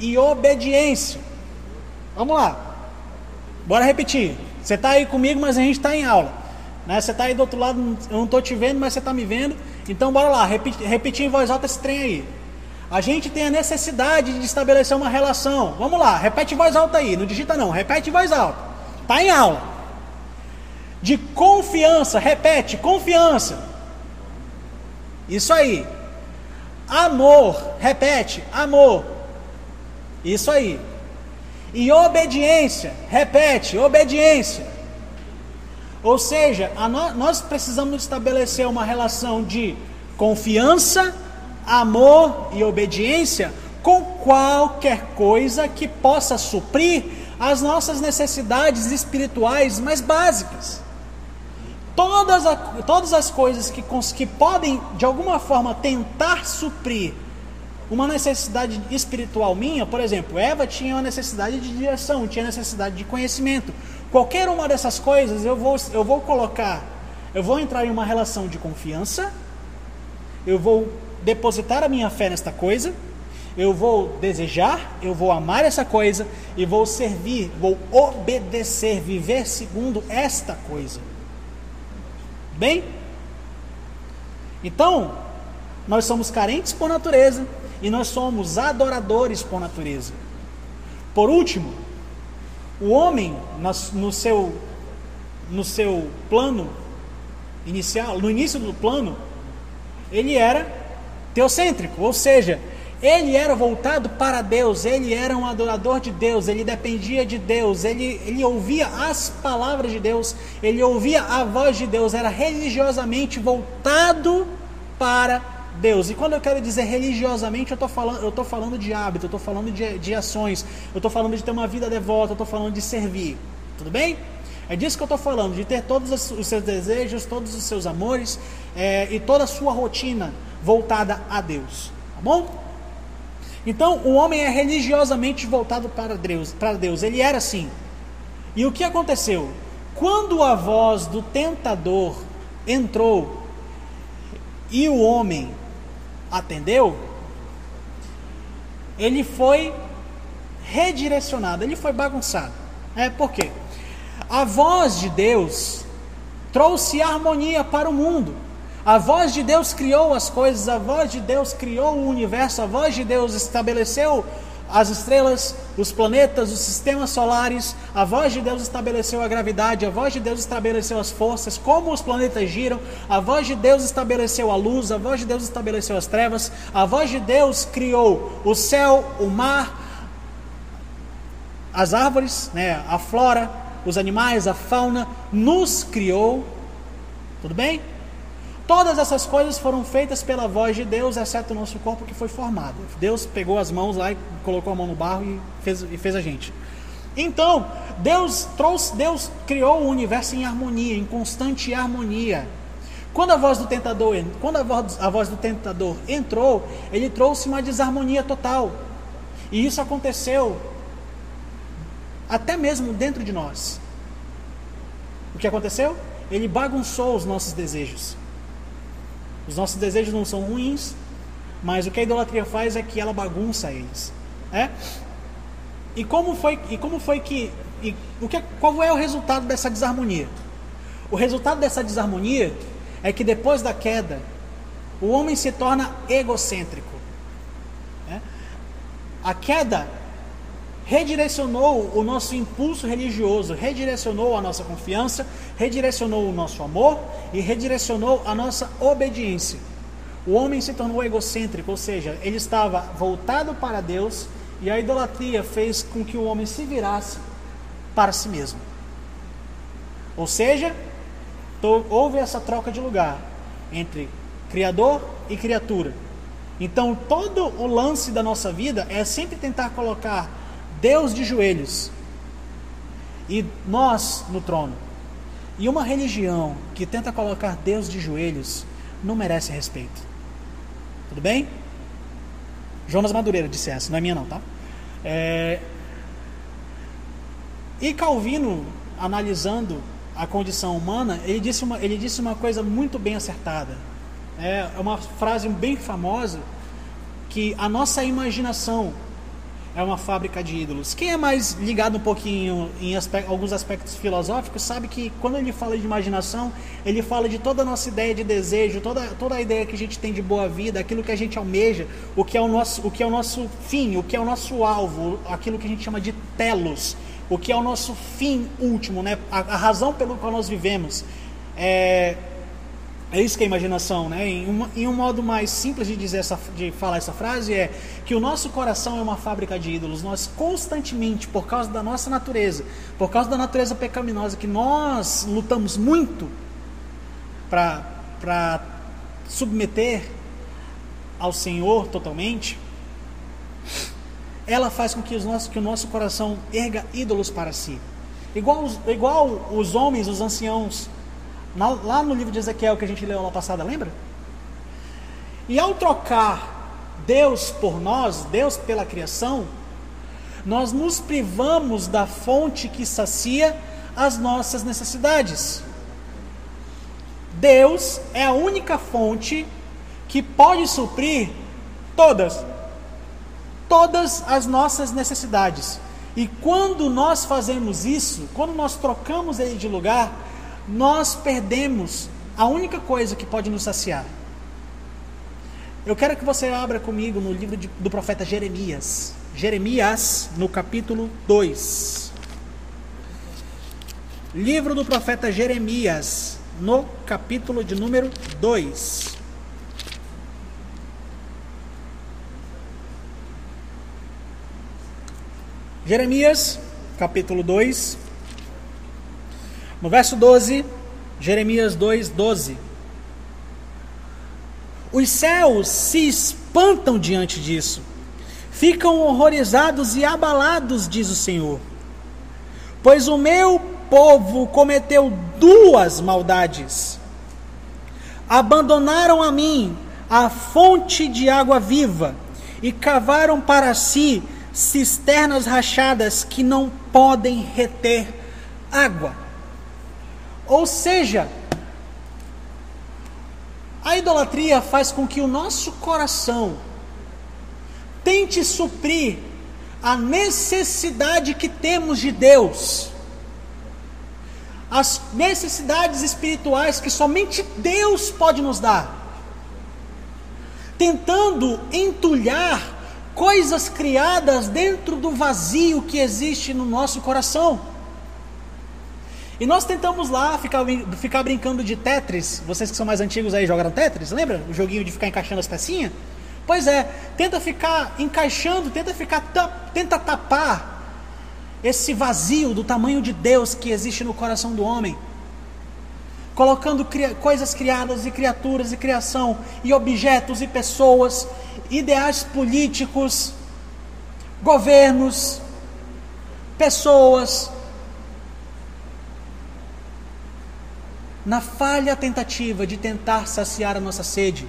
e obediência. Vamos lá, bora repetir. Você está aí comigo, mas a gente está em aula. Né? Você está aí do outro lado, eu não estou te vendo, mas você está me vendo. Então bora lá, repetir, repetir em voz alta esse trem aí. A gente tem a necessidade de estabelecer uma relação. Vamos lá, repete em voz alta aí, não digita não, repete em voz alta. Está em aula de confiança. Repete, confiança. Isso aí. Amor. Repete, amor. Isso aí. E obediência. Repete, obediência. Ou seja, no, nós precisamos estabelecer uma relação de confiança, amor e obediência com qualquer coisa que possa suprir as nossas necessidades espirituais mais básicas. Todas, a, todas as coisas que, que podem, de alguma forma, tentar suprir uma necessidade espiritual minha, por exemplo, Eva tinha uma necessidade de direção, tinha necessidade de conhecimento. Qualquer uma dessas coisas eu vou, eu vou colocar, eu vou entrar em uma relação de confiança, eu vou depositar a minha fé nesta coisa, eu vou desejar, eu vou amar essa coisa e vou servir, vou obedecer, viver segundo esta coisa. Bem? Então, nós somos carentes por natureza e nós somos adoradores por natureza. Por último, o homem no seu no seu plano inicial, no início do plano, ele era teocêntrico, ou seja, Ele era voltado para Deus, ele era um adorador de Deus, ele dependia de Deus, ele, ele ouvia as palavras de Deus, ele ouvia a voz de Deus, era religiosamente voltado para Deus. E quando eu quero dizer religiosamente, eu estou falando, eu tô falando de hábito, eu estou falando de, de ações, eu estou falando de ter uma vida devota, eu estou falando de servir. Tudo bem? É disso que eu estou falando, de ter todos os seus desejos, todos os seus amores é, e toda a sua rotina voltada a Deus. Tá bom? Então, o homem é religiosamente voltado para Deus, para Deus. Ele era assim. E o que aconteceu? Quando a voz do tentador entrou e o homem atendeu, ele foi redirecionado, ele foi bagunçado. É por quê? A voz de Deus trouxe harmonia para o mundo. A voz de Deus criou as coisas, a voz de Deus criou o universo, a voz de Deus estabeleceu as estrelas, os planetas, os sistemas solares, a voz de Deus estabeleceu a gravidade, a voz de Deus estabeleceu as forças, como os planetas giram, a voz de Deus estabeleceu a luz, a voz de Deus estabeleceu as trevas, a voz de Deus criou o céu, o mar, as árvores, né, a flora, os animais, a fauna, nos criou. Tudo bem? Todas essas coisas foram feitas pela voz de Deus, exceto o nosso corpo que foi formado. Deus pegou as mãos lá e colocou a mão no barro e fez, e fez a gente. Então, Deus trouxe, Deus criou o universo em harmonia, em constante harmonia. Quando a voz do tentador, quando a voz, a voz do tentador entrou, ele trouxe uma desarmonia total. E isso aconteceu até mesmo dentro de nós. O que aconteceu? Ele bagunçou os nossos desejos. Os nossos desejos não são ruins, mas o que a idolatria faz é que ela bagunça eles. É? E como foi, e como foi que. E o que, qual é o resultado dessa desarmonia? O resultado dessa desarmonia é que depois da queda, o homem se torna egocêntrico. É? A queda redirecionou o nosso impulso religioso, redirecionou a nossa confiança, redirecionou o nosso amor e redirecionou a nossa obediência. O homem se tornou egocêntrico, ou seja, ele estava voltado para Deus e a idolatria fez com que o homem se virasse para si mesmo. Ou seja, houve essa troca de lugar entre Criador e criatura. Então, todo o lance da nossa vida é sempre tentar colocar Deus de joelhos e nós no trono. E uma religião que tenta colocar Deus de joelhos não merece respeito. Tudo bem? Jonas Madureira disse essa, não é minha não, tá? É... E Calvino, analisando a condição humana, ele disse uma, ele disse uma coisa muito bem acertada. É uma frase bem famosa que a nossa imaginação é uma fábrica de ídolos. Quem é mais ligado um pouquinho em alguns aspectos filosóficos sabe que quando ele fala de imaginação, ele fala de toda a nossa ideia de desejo, toda, toda a ideia que a gente tem de boa vida, aquilo que a gente almeja, o que é o nosso, o que é o nosso fim, o que é o nosso alvo, aquilo que a gente chama de telos, o que é o nosso fim último, né? a, a razão pelo qual nós vivemos. É, é isso que é imaginação, né? Em, uma, em, um modo mais simples de dizer essa, de falar essa frase é que o nosso coração é uma fábrica de ídolos. Nós constantemente, por causa da nossa natureza, por causa da natureza pecaminosa que nós lutamos muito para submeter ao Senhor totalmente, ela faz com que, os nossos, que o nosso coração erga ídolos para si. Igual igual os homens, os anciãos lá no livro de Ezequiel que a gente leu lá passada, lembra? E ao trocar Deus por nós, Deus pela criação, nós nos privamos da fonte que sacia as nossas necessidades. Deus é a única fonte que pode suprir todas, todas as nossas necessidades. E quando nós fazemos isso, quando nós trocamos ele de lugar, nós perdemos a única coisa que pode nos saciar. Eu quero que você abra comigo no livro de, do profeta Jeremias. Jeremias, no capítulo 2. Livro do profeta Jeremias, no capítulo de número 2. Jeremias, capítulo 2, no verso 12, Jeremias 2, 12. Os céus se espantam diante disso, ficam horrorizados e abalados, diz o Senhor. Pois o meu povo cometeu duas maldades. Abandonaram a mim a fonte de água viva e cavaram para si cisternas rachadas que não podem reter água. Ou seja, a idolatria faz com que o nosso coração tente suprir a necessidade que temos de Deus, as necessidades espirituais que somente Deus pode nos dar, tentando entulhar coisas criadas dentro do vazio que existe no nosso coração. E nós tentamos lá ficar, ficar brincando de Tetris. Vocês que são mais antigos aí jogaram Tetris, lembra? O joguinho de ficar encaixando as pecinhas? Pois é, tenta ficar encaixando, tenta ficar tenta tapar esse vazio do tamanho de Deus que existe no coração do homem. Colocando coisas criadas e criaturas e criação, e objetos e pessoas, ideais políticos, governos, pessoas, na falha tentativa de tentar saciar a nossa sede,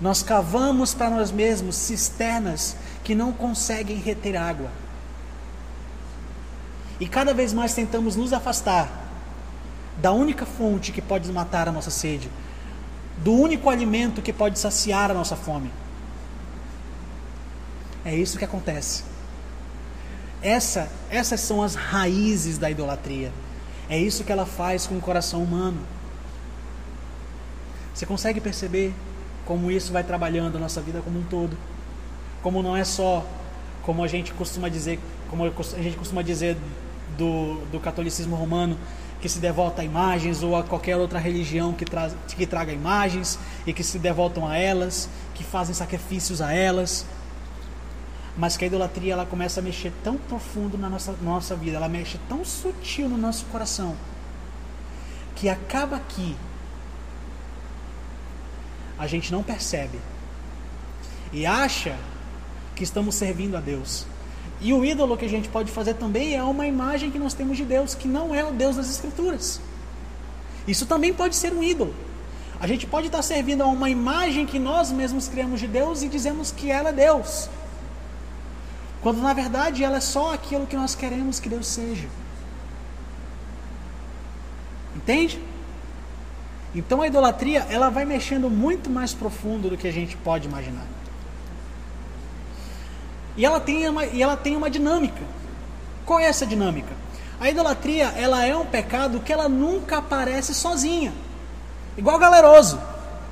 nós cavamos para nós mesmos cisternas que não conseguem reter água. E cada vez mais tentamos nos afastar da única fonte que pode matar a nossa sede, do único alimento que pode saciar a nossa fome. É isso que acontece. Essa, essas são as raízes da idolatria. É isso que ela faz com o coração humano. Você consegue perceber como isso vai trabalhando a nossa vida como um todo? Como não é só, como a gente costuma dizer, como a gente costuma dizer do, do catolicismo romano, que se devota a imagens ou a qualquer outra religião que, tra que traga imagens e que se devotam a elas, que fazem sacrifícios a elas, mas que a idolatria ela começa a mexer tão profundo na nossa, nossa vida, ela mexe tão sutil no nosso coração, que acaba que a gente não percebe e acha que estamos servindo a Deus. E o ídolo que a gente pode fazer também é uma imagem que nós temos de Deus, que não é o Deus das Escrituras. Isso também pode ser um ídolo. A gente pode estar servindo a uma imagem que nós mesmos criamos de Deus e dizemos que ela é Deus. Quando na verdade ela é só aquilo que nós queremos que Deus seja. Entende? Então a idolatria ela vai mexendo muito mais profundo do que a gente pode imaginar. E ela tem uma, e ela tem uma dinâmica. Qual é essa dinâmica? A idolatria ela é um pecado que ela nunca aparece sozinha. Igual galeroso.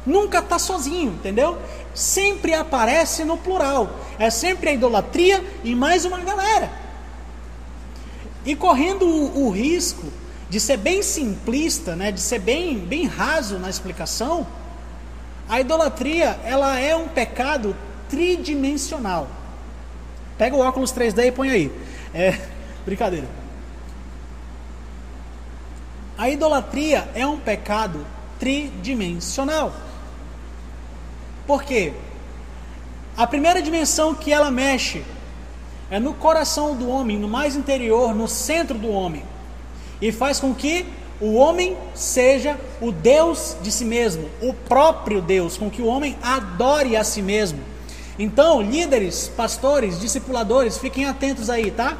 Nunca está sozinho, entendeu? Sempre aparece no plural. É sempre a idolatria e mais uma galera. E correndo o, o risco de ser bem simplista, né, de ser bem, bem raso na explicação, a idolatria ela é um pecado tridimensional. Pega o óculos 3D e põe aí. É brincadeira. A idolatria é um pecado tridimensional. Por quê? A primeira dimensão que ela mexe é no coração do homem, no mais interior, no centro do homem. E faz com que o homem seja o Deus de si mesmo, o próprio Deus, com que o homem adore a si mesmo. Então, líderes, pastores, discipuladores, fiquem atentos aí, tá?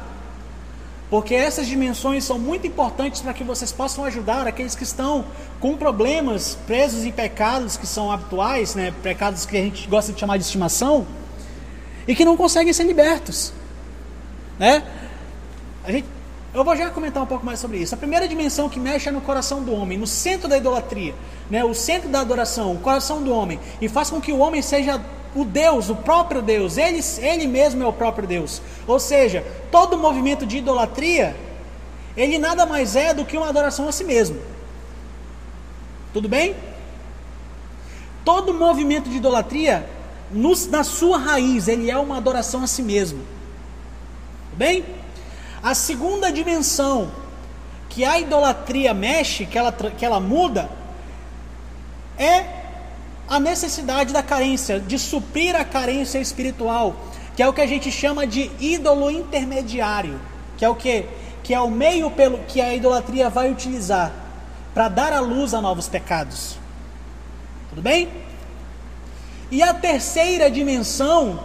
Porque essas dimensões são muito importantes para que vocês possam ajudar aqueles que estão com problemas, presos em pecados que são habituais, né, pecados que a gente gosta de chamar de estimação, e que não conseguem ser libertos. Né? A gente, eu vou já comentar um pouco mais sobre isso. A primeira dimensão que mexe é no coração do homem, no centro da idolatria, né, o centro da adoração, o coração do homem, e faz com que o homem seja o Deus, o próprio Deus, ele, ele mesmo é o próprio Deus. Ou seja, todo movimento de idolatria, ele nada mais é do que uma adoração a si mesmo. Tudo bem? Todo movimento de idolatria, no, na sua raiz, ele é uma adoração a si mesmo. Tudo bem? A segunda dimensão que a idolatria mexe, que ela, que ela muda, é a necessidade da carência, de suprir a carência espiritual, que é o que a gente chama de ídolo intermediário, que é o que? Que é o meio pelo que a idolatria vai utilizar para dar a luz a novos pecados. Tudo bem? E a terceira dimensão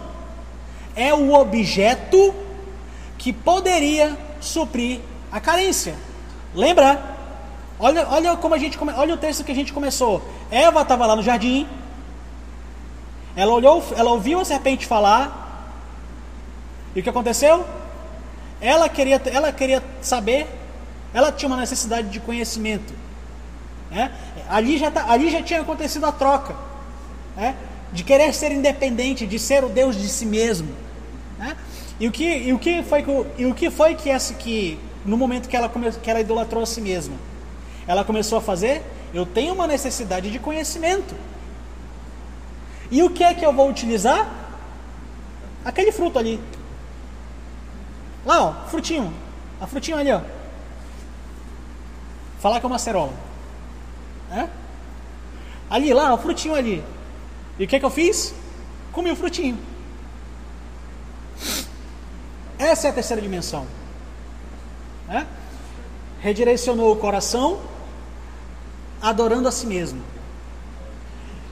é o objeto que poderia suprir a carência. Lembra? Olha, olha como a gente olha o texto que a gente começou. Eva estava lá no jardim. Ela olhou, ela ouviu a serpente falar. E o que aconteceu? Ela queria, ela queria saber. Ela tinha uma necessidade de conhecimento. Né? Ali, já tá, ali já tinha acontecido a troca. Né? De querer ser independente, de ser o Deus de si mesmo. Né? E o que, e o que foi que, e o que foi que essa que no momento que ela, que ela idolatrou a si mesma. Ela começou a fazer, eu tenho uma necessidade de conhecimento. E o que é que eu vou utilizar? Aquele fruto ali. Lá, ó, frutinho. A frutinho ali, ó. Falar que é uma cerola. É? Ali, lá, o frutinho ali. E o que é que eu fiz? Comi o frutinho. Essa é a terceira dimensão. Né? Redirecionou o coração, adorando a si mesmo.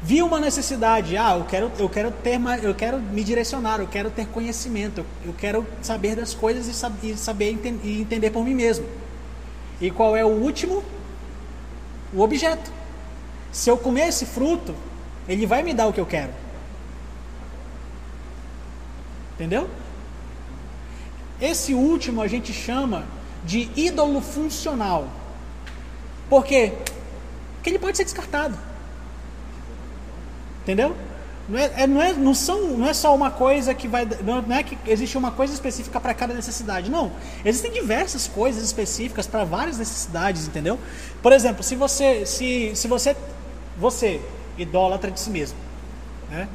Viu uma necessidade, ah, eu quero, eu quero ter, eu quero me direcionar, eu quero ter conhecimento, eu quero saber das coisas e, saber, e saber e entender por mim mesmo. E qual é o último? O objeto. Se eu comer esse fruto, ele vai me dar o que eu quero. Entendeu? Esse último a gente chama de ídolo funcional. Por quê? Porque ele pode ser descartado. Entendeu? Não é, é, não, é, não, são, não é só uma coisa que vai. Não é que existe uma coisa específica para cada necessidade. Não. Existem diversas coisas específicas para várias necessidades, entendeu? Por exemplo, se você. Se, se você. Você, idólatra de si mesmo. Né?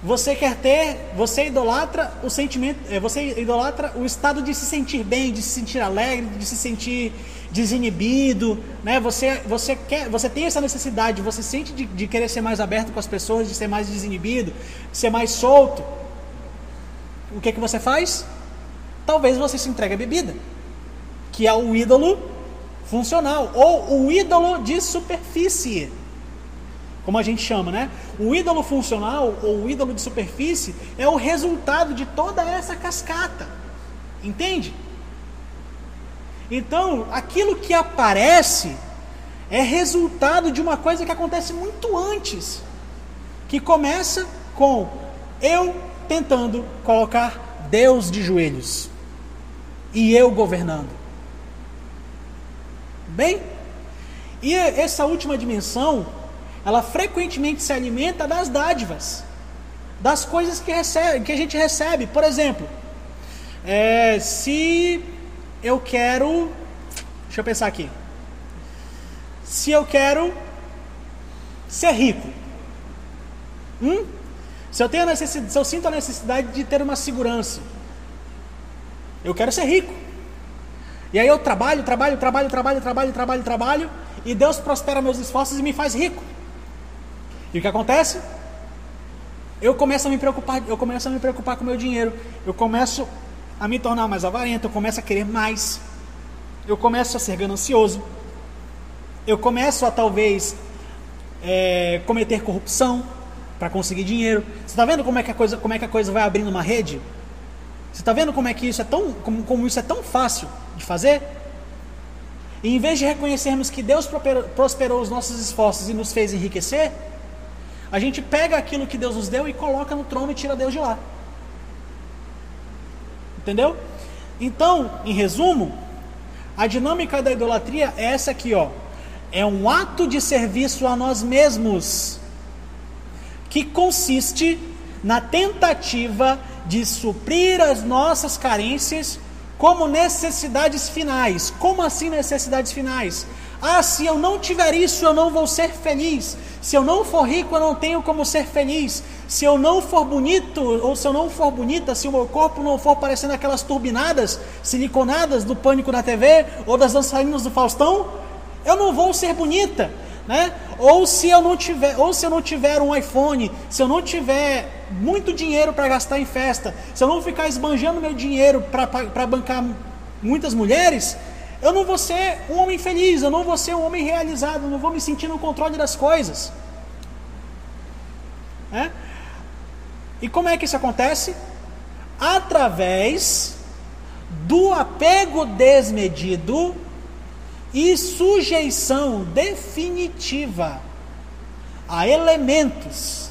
Você quer ter, você idolatra o sentimento, é, você idolatra o estado de se sentir bem, de se sentir alegre, de se sentir desinibido, né? Você, você quer, você tem essa necessidade, você sente de, de querer ser mais aberto com as pessoas, de ser mais desinibido, de ser mais solto. O que é que você faz? Talvez você se entregue à bebida, que é o ídolo funcional ou o ídolo de superfície como a gente chama, né? O ídolo funcional ou o ídolo de superfície é o resultado de toda essa cascata. Entende? Então, aquilo que aparece é resultado de uma coisa que acontece muito antes, que começa com eu tentando colocar Deus de joelhos e eu governando. Bem? E essa última dimensão ela frequentemente se alimenta das dádivas, das coisas que, recebe, que a gente recebe. Por exemplo, é, se eu quero. Deixa eu pensar aqui. Se eu quero ser rico. Hum? Se eu, tenho necessidade, se eu sinto a necessidade de ter uma segurança. Eu quero ser rico. E aí eu trabalho, trabalho, trabalho, trabalho, trabalho, trabalho, trabalho, e Deus prospera meus esforços e me faz rico. E o que acontece? Eu começo a me preocupar, eu começo a me preocupar com o meu dinheiro. Eu começo a me tornar mais avarento, eu começo a querer mais. Eu começo a ser ganancioso. Eu começo a talvez é, cometer corrupção para conseguir dinheiro. Você está vendo como é que a coisa, como é que a coisa vai abrindo uma rede? Você está vendo como é que isso é tão, como, como isso é tão fácil de fazer? E em vez de reconhecermos que Deus prosperou os nossos esforços e nos fez enriquecer, a gente pega aquilo que Deus nos deu e coloca no trono e tira Deus de lá. Entendeu? Então, em resumo, a dinâmica da idolatria é essa aqui, ó. É um ato de serviço a nós mesmos que consiste na tentativa de suprir as nossas carências como necessidades finais. Como assim necessidades finais? Ah, se eu não tiver isso, eu não vou ser feliz. Se eu não for rico, eu não tenho como ser feliz. Se eu não for bonito, ou se eu não for bonita, se o meu corpo não for parecendo aquelas turbinadas, siliconadas do pânico na TV, ou das dançarinas do Faustão, eu não vou ser bonita. Né? Ou se eu não tiver, ou se eu não tiver um iPhone, se eu não tiver muito dinheiro para gastar em festa, se eu não ficar esbanjando meu dinheiro para bancar muitas mulheres, eu não vou ser um homem feliz, eu não vou ser um homem realizado, eu não vou me sentir no controle das coisas. É? E como é que isso acontece? Através do apego desmedido e sujeição definitiva a elementos,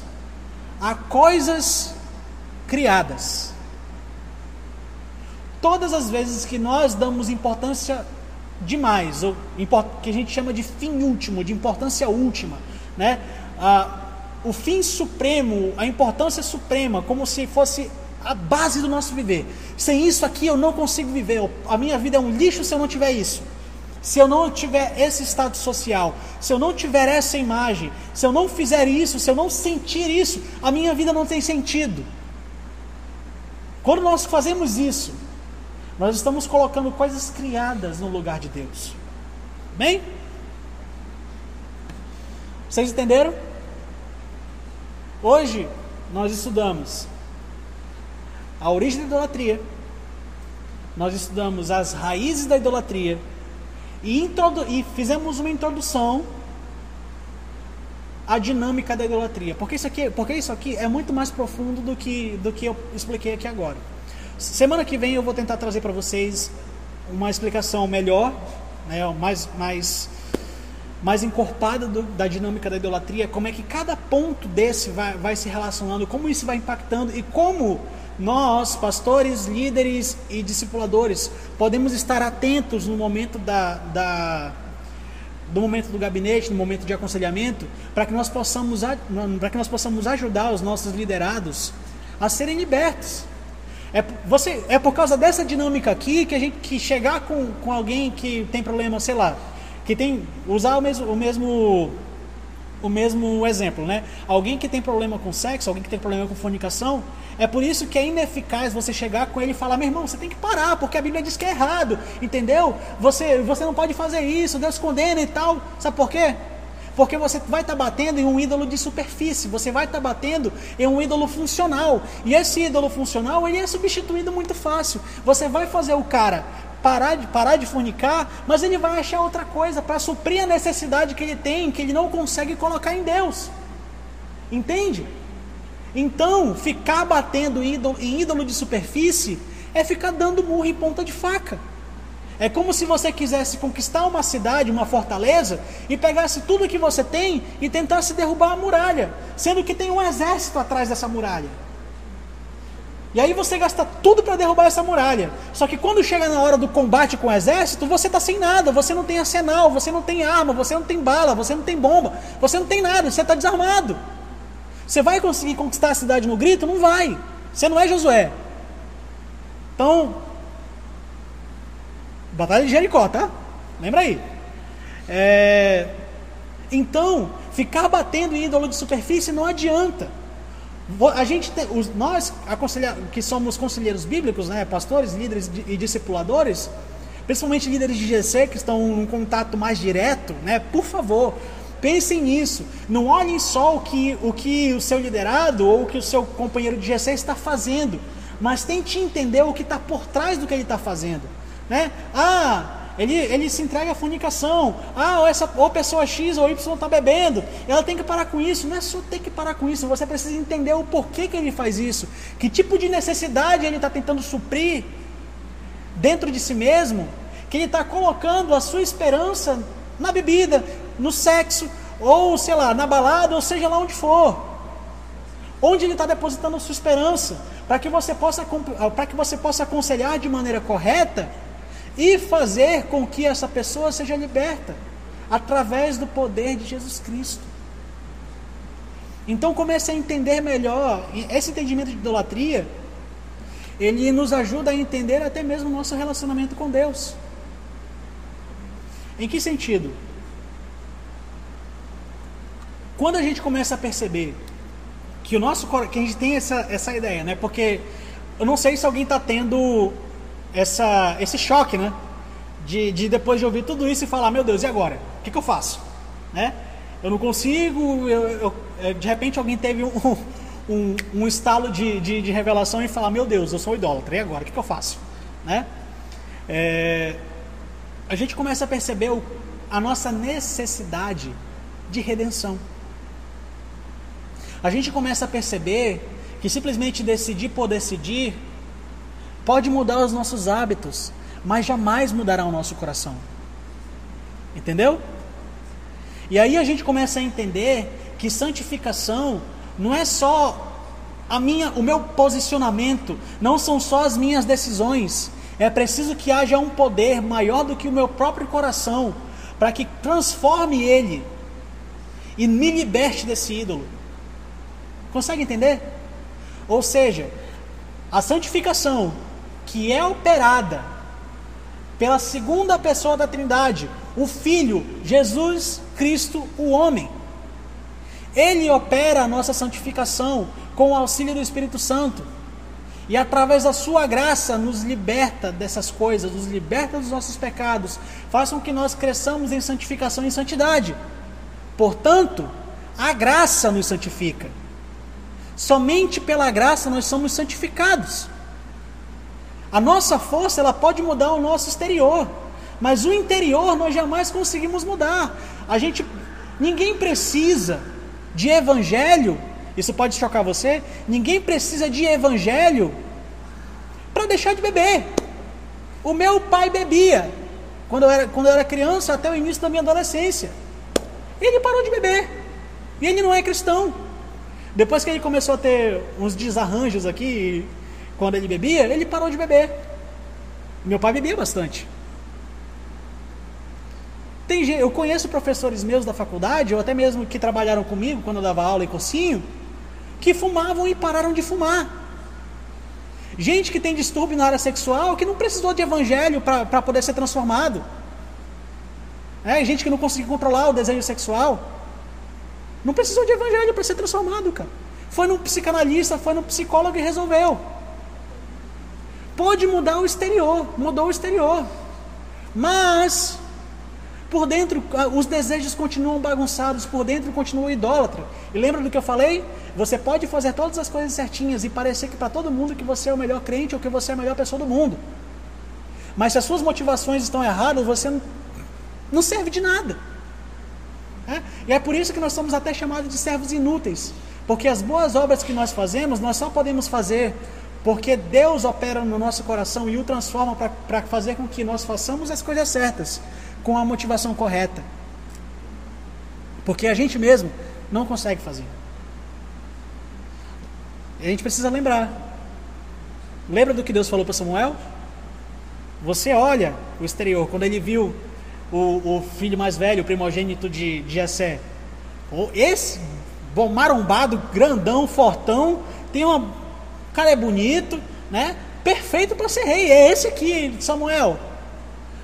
a coisas criadas. Todas as vezes que nós damos importância demais, ou que a gente chama de fim último, de importância última, né? Ah, o fim supremo, a importância suprema, como se fosse a base do nosso viver. Sem isso aqui eu não consigo viver. A minha vida é um lixo se eu não tiver isso se eu não tiver esse estado social, se eu não tiver essa imagem, se eu não fizer isso, se eu não sentir isso, a minha vida não tem sentido. Quando nós fazemos isso, nós estamos colocando coisas criadas no lugar de Deus. Bem? Vocês entenderam? Hoje nós estudamos a origem da idolatria, nós estudamos as raízes da idolatria e, e fizemos uma introdução à dinâmica da idolatria. Porque isso aqui, porque isso aqui é muito mais profundo do que, do que eu expliquei aqui agora. Semana que vem eu vou tentar trazer para vocês uma explicação melhor, né, mais, mais, mais encorpada do, da dinâmica da idolatria, como é que cada ponto desse vai, vai se relacionando, como isso vai impactando e como nós, pastores, líderes e discipuladores, podemos estar atentos no momento da, da do momento do gabinete, no momento de aconselhamento, para que nós possamos para que nós possamos ajudar os nossos liderados a serem libertos. É, você, é por causa dessa dinâmica aqui que a gente que chegar com, com alguém que tem problema, sei lá, que tem usar o mesmo, o mesmo o mesmo exemplo, né? Alguém que tem problema com sexo, alguém que tem problema com fornicação, é por isso que é ineficaz você chegar com ele e falar: meu irmão, você tem que parar, porque a Bíblia diz que é errado, entendeu? Você, você não pode fazer isso, Deus condena e tal. Sabe por quê? Porque você vai estar tá batendo em um ídolo de superfície, você vai estar tá batendo em um ídolo funcional. E esse ídolo funcional, ele é substituído muito fácil. Você vai fazer o cara parar de, parar de fornicar, mas ele vai achar outra coisa para suprir a necessidade que ele tem, que ele não consegue colocar em Deus. Entende? Então, ficar batendo em ídolo, em ídolo de superfície é ficar dando murro em ponta de faca. É como se você quisesse conquistar uma cidade, uma fortaleza, e pegasse tudo que você tem e tentasse derrubar a muralha, sendo que tem um exército atrás dessa muralha. E aí você gasta tudo para derrubar essa muralha. Só que quando chega na hora do combate com o exército, você está sem nada, você não tem arsenal, você não tem arma, você não tem bala, você não tem bomba, você não tem nada, você está desarmado. Você vai conseguir conquistar a cidade no grito? Não vai. Você não é Josué. Então, Batalha de Jericó, tá? Lembra aí. É... Então, ficar batendo em ídolo de superfície não adianta. A gente tem, os, nós que somos conselheiros bíblicos, né, pastores, líderes e discipuladores, principalmente líderes de GC que estão em um contato mais direto, né, por favor, pensem nisso. Não olhem só o que, o que o seu liderado ou o que o seu companheiro de GC está fazendo, mas tente entender o que está por trás do que ele está fazendo. Né? Ah, ele, ele se entrega à fornicação. Ah, ou, essa, ou pessoa X ou Y está bebendo. Ela tem que parar com isso. Não é só ter que parar com isso, você precisa entender o porquê que ele faz isso. Que tipo de necessidade ele está tentando suprir dentro de si mesmo. Que ele está colocando a sua esperança na bebida, no sexo, ou sei lá, na balada, ou seja lá onde for. Onde ele está depositando a sua esperança, para que você possa para que você possa aconselhar de maneira correta e fazer com que essa pessoa seja liberta através do poder de Jesus Cristo. Então comece a entender melhor esse entendimento de idolatria. Ele nos ajuda a entender até mesmo o nosso relacionamento com Deus. Em que sentido? quando a gente começa a perceber que o nosso que a gente tem essa, essa ideia, né? Porque eu não sei se alguém está tendo essa, esse choque, né? De, de depois de ouvir tudo isso e falar, meu Deus, e agora? O que, que eu faço? Né? Eu não consigo, eu, eu, é, de repente alguém teve um, um, um estalo de, de, de, revelação e falar, meu Deus, eu sou idólatra, e agora? O que, que eu faço? Né? É, a gente começa a perceber o, a nossa necessidade de redenção a gente começa a perceber que simplesmente decidir por decidir pode mudar os nossos hábitos, mas jamais mudará o nosso coração. Entendeu? E aí a gente começa a entender que santificação não é só a minha, o meu posicionamento, não são só as minhas decisões. É preciso que haja um poder maior do que o meu próprio coração para que transforme ele e me liberte desse ídolo. Consegue entender? Ou seja, a santificação que é operada pela segunda pessoa da Trindade, o Filho, Jesus Cristo, o homem. Ele opera a nossa santificação com o auxílio do Espírito Santo. E através da sua graça nos liberta dessas coisas, nos liberta dos nossos pecados, faz com que nós cresçamos em santificação e santidade. Portanto, a graça nos santifica. Somente pela graça nós somos santificados. A nossa força ela pode mudar o nosso exterior, mas o interior nós jamais conseguimos mudar. A gente, ninguém precisa de evangelho. Isso pode chocar você. Ninguém precisa de evangelho para deixar de beber. O meu pai bebia quando eu, era, quando eu era criança até o início da minha adolescência. Ele parou de beber. E ele não é cristão. Depois que ele começou a ter uns desarranjos aqui, quando ele bebia, ele parou de beber. Meu pai bebia bastante. Tem, eu conheço professores meus da faculdade, ou até mesmo que trabalharam comigo quando eu dava aula em cursinho, que fumavam e pararam de fumar. Gente que tem distúrbio na área sexual que não precisou de evangelho para poder ser transformado. É, gente que não conseguiu controlar o desejo sexual. Não precisou de evangelho para ser transformado, cara. Foi num psicanalista, foi num psicólogo e resolveu. Pode mudar o exterior, mudou o exterior. Mas, por dentro, os desejos continuam bagunçados, por dentro continua idólatra. E lembra do que eu falei? Você pode fazer todas as coisas certinhas e parecer que para todo mundo que você é o melhor crente ou que você é a melhor pessoa do mundo. Mas se as suas motivações estão erradas, você não serve de nada. É? E é por isso que nós somos até chamados de servos inúteis. Porque as boas obras que nós fazemos, nós só podemos fazer porque Deus opera no nosso coração e o transforma para fazer com que nós façamos as coisas certas, com a motivação correta. Porque a gente mesmo não consegue fazer. E a gente precisa lembrar. Lembra do que Deus falou para Samuel? Você olha o exterior, quando ele viu o, o filho mais velho, o primogênito de, de Jessé. Esse bom marombado, grandão, fortão, tem uma. Cara é bonito, né? Perfeito para ser rei. É esse aqui, Samuel.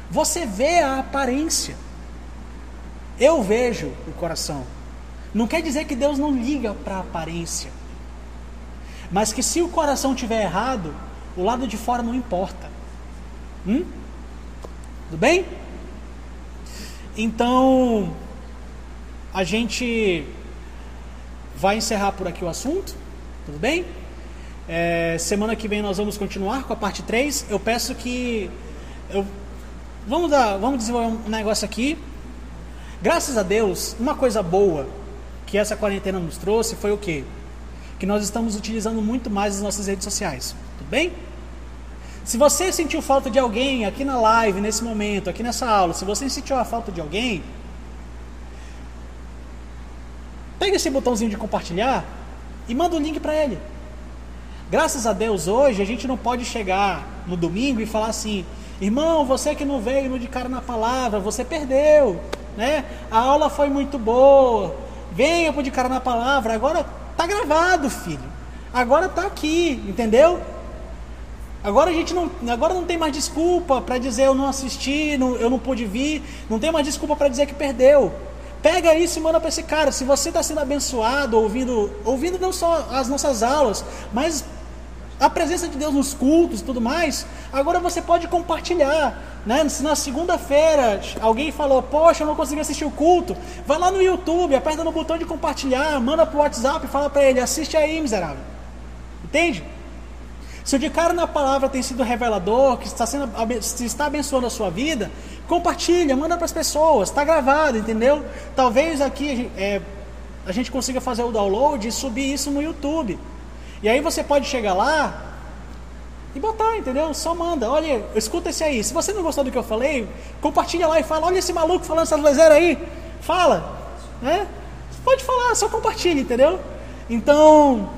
Você vê a aparência. Eu vejo o coração. Não quer dizer que Deus não liga para a aparência. Mas que se o coração tiver errado, o lado de fora não importa. Hum? Tudo bem? Então, a gente vai encerrar por aqui o assunto, tudo bem? É, semana que vem nós vamos continuar com a parte 3. Eu peço que. Eu, vamos, dar, vamos desenvolver um negócio aqui. Graças a Deus, uma coisa boa que essa quarentena nos trouxe foi o quê? Que nós estamos utilizando muito mais as nossas redes sociais. Tudo bem? Se você sentiu falta de alguém aqui na live, nesse momento, aqui nessa aula, se você sentiu a falta de alguém, pega esse botãozinho de compartilhar e manda o link para ele. Graças a Deus, hoje a gente não pode chegar no domingo e falar assim: irmão, você que não veio no de cara na palavra, você perdeu, né? A aula foi muito boa, venha pro de cara na palavra, agora tá gravado, filho. Agora tá aqui, entendeu? Agora a gente não, agora não tem mais desculpa para dizer eu não assisti, não, eu não pude vir, não tem mais desculpa para dizer que perdeu. Pega isso e manda para esse cara. Se você está sendo abençoado, ouvindo, ouvindo não só as nossas aulas, mas a presença de Deus nos cultos e tudo mais, agora você pode compartilhar. Né? Se na segunda-feira alguém falou, poxa, eu não consegui assistir o culto, vai lá no YouTube, aperta no botão de compartilhar, manda pro WhatsApp e fala para ele, assiste aí, miserável. Entende? Se o de cara na palavra tem sido revelador, que está, sendo, se está abençoando a sua vida, compartilha, manda para as pessoas, está gravado, entendeu? Talvez aqui é, a gente consiga fazer o download e subir isso no YouTube. E aí você pode chegar lá e botar, entendeu? Só manda, olha, escuta esse aí. Se você não gostou do que eu falei, compartilha lá e fala, olha esse maluco falando essas leseiras aí. Fala, né? Pode falar, só compartilha, entendeu? Então,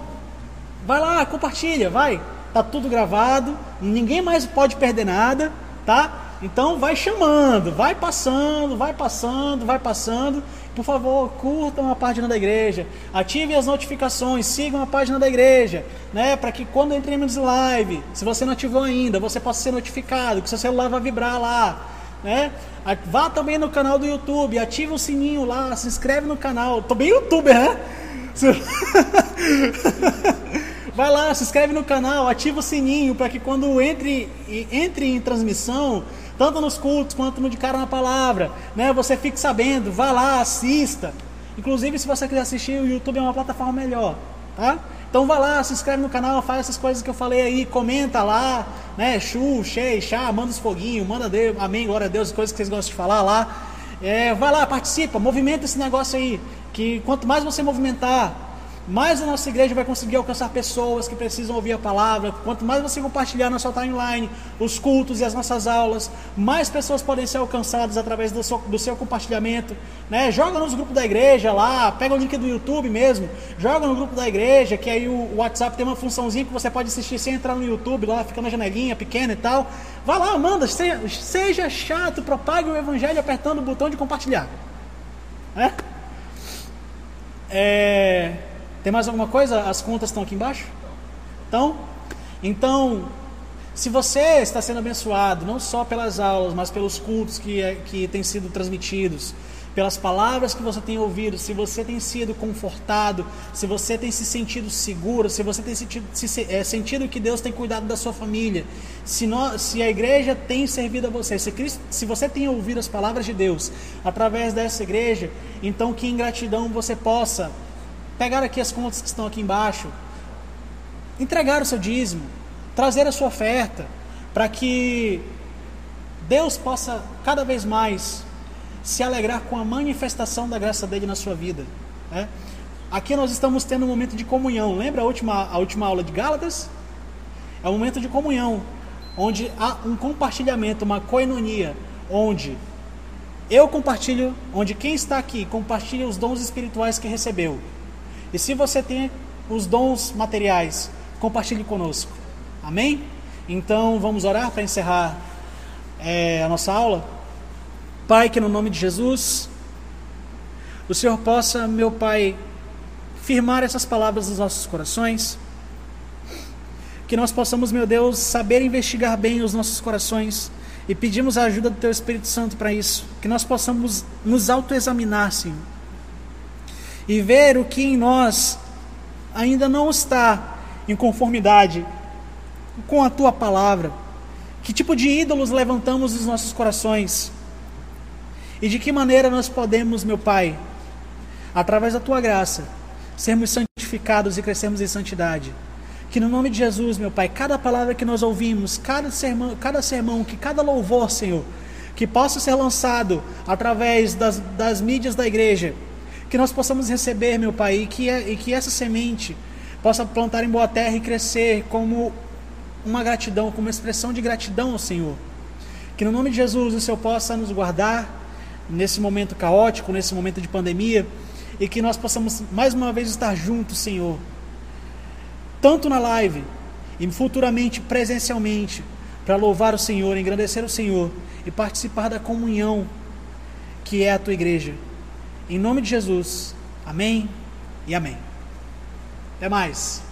vai lá, compartilha, vai. Tá tudo gravado, ninguém mais pode perder nada, tá? Então vai chamando, vai passando, vai passando, vai passando por favor, curtam a página da igreja, ativem as notificações, sigam a página da igreja, né, para que quando entremos em live, se você não ativou ainda, você possa ser notificado, que seu celular vai vibrar lá, né? Vá também no canal do YouTube, ative o sininho lá, se inscreve no canal. Tô bem youtuber, né? Vai lá, se inscreve no canal, ativa o sininho para que quando entre, entre em transmissão, tanto nos cultos quanto no de cara na palavra, né? Você fique sabendo, vá lá, assista. Inclusive, se você quiser assistir, o YouTube é uma plataforma melhor, tá? Então vá lá, se inscreve no canal, faz essas coisas que eu falei aí, comenta lá, né? Chu, chei, chá, manda os foguinhos, manda Deus, amém, glória a Deus, coisas que vocês gostam de falar lá. É, vai lá, participa, movimenta esse negócio aí, que quanto mais você movimentar, mais a nossa igreja vai conseguir alcançar pessoas que precisam ouvir a palavra. Quanto mais você compartilhar na sua timeline os cultos e as nossas aulas, mais pessoas podem ser alcançadas através do seu, do seu compartilhamento. Né? Joga nos grupos da igreja lá, pega o link do YouTube mesmo, joga no grupo da igreja, que aí o WhatsApp tem uma funçãozinha que você pode assistir sem entrar no YouTube, lá fica na janelinha pequena e tal. Vai lá, manda, seja, seja chato, propague o evangelho apertando o botão de compartilhar. É? É. Tem mais alguma coisa? As contas estão aqui embaixo? Então, então, se você está sendo abençoado, não só pelas aulas, mas pelos cultos que, é, que têm sido transmitidos, pelas palavras que você tem ouvido, se você tem sido confortado, se você tem se sentido seguro, se você tem sentido, se, é, sentido que Deus tem cuidado da sua família, se, nós, se a igreja tem servido a você, se, Cristo, se você tem ouvido as palavras de Deus através dessa igreja, então que em gratidão você possa pegar aqui as contas que estão aqui embaixo, entregar o seu dízimo, trazer a sua oferta, para que Deus possa cada vez mais se alegrar com a manifestação da graça dele na sua vida. Né? Aqui nós estamos tendo um momento de comunhão. Lembra a última, a última aula de Gálatas? É um momento de comunhão, onde há um compartilhamento, uma coinonia, onde eu compartilho, onde quem está aqui compartilha os dons espirituais que recebeu. E se você tem os dons materiais, compartilhe conosco. Amém? Então vamos orar para encerrar é, a nossa aula. Pai, que no nome de Jesus, o Senhor possa, meu Pai, firmar essas palavras nos nossos corações. Que nós possamos, meu Deus, saber investigar bem os nossos corações e pedimos a ajuda do Teu Espírito Santo para isso. Que nós possamos nos autoexaminar, Senhor e ver o que em nós ainda não está em conformidade com a tua palavra. Que tipo de ídolos levantamos nos nossos corações? E de que maneira nós podemos, meu Pai, através da tua graça, sermos santificados e crescermos em santidade? Que no nome de Jesus, meu Pai, cada palavra que nós ouvimos, cada sermão, cada sermão que cada louvor, Senhor, que possa ser lançado através das, das mídias da igreja, que nós possamos receber, meu Pai, e que, e que essa semente possa plantar em boa terra e crescer como uma gratidão, como uma expressão de gratidão ao Senhor. Que no nome de Jesus o Senhor possa nos guardar nesse momento caótico, nesse momento de pandemia, e que nós possamos mais uma vez estar juntos, Senhor, tanto na live e futuramente presencialmente, para louvar o Senhor, engrandecer o Senhor e participar da comunhão que é a tua igreja. Em nome de Jesus. Amém e amém. Até mais.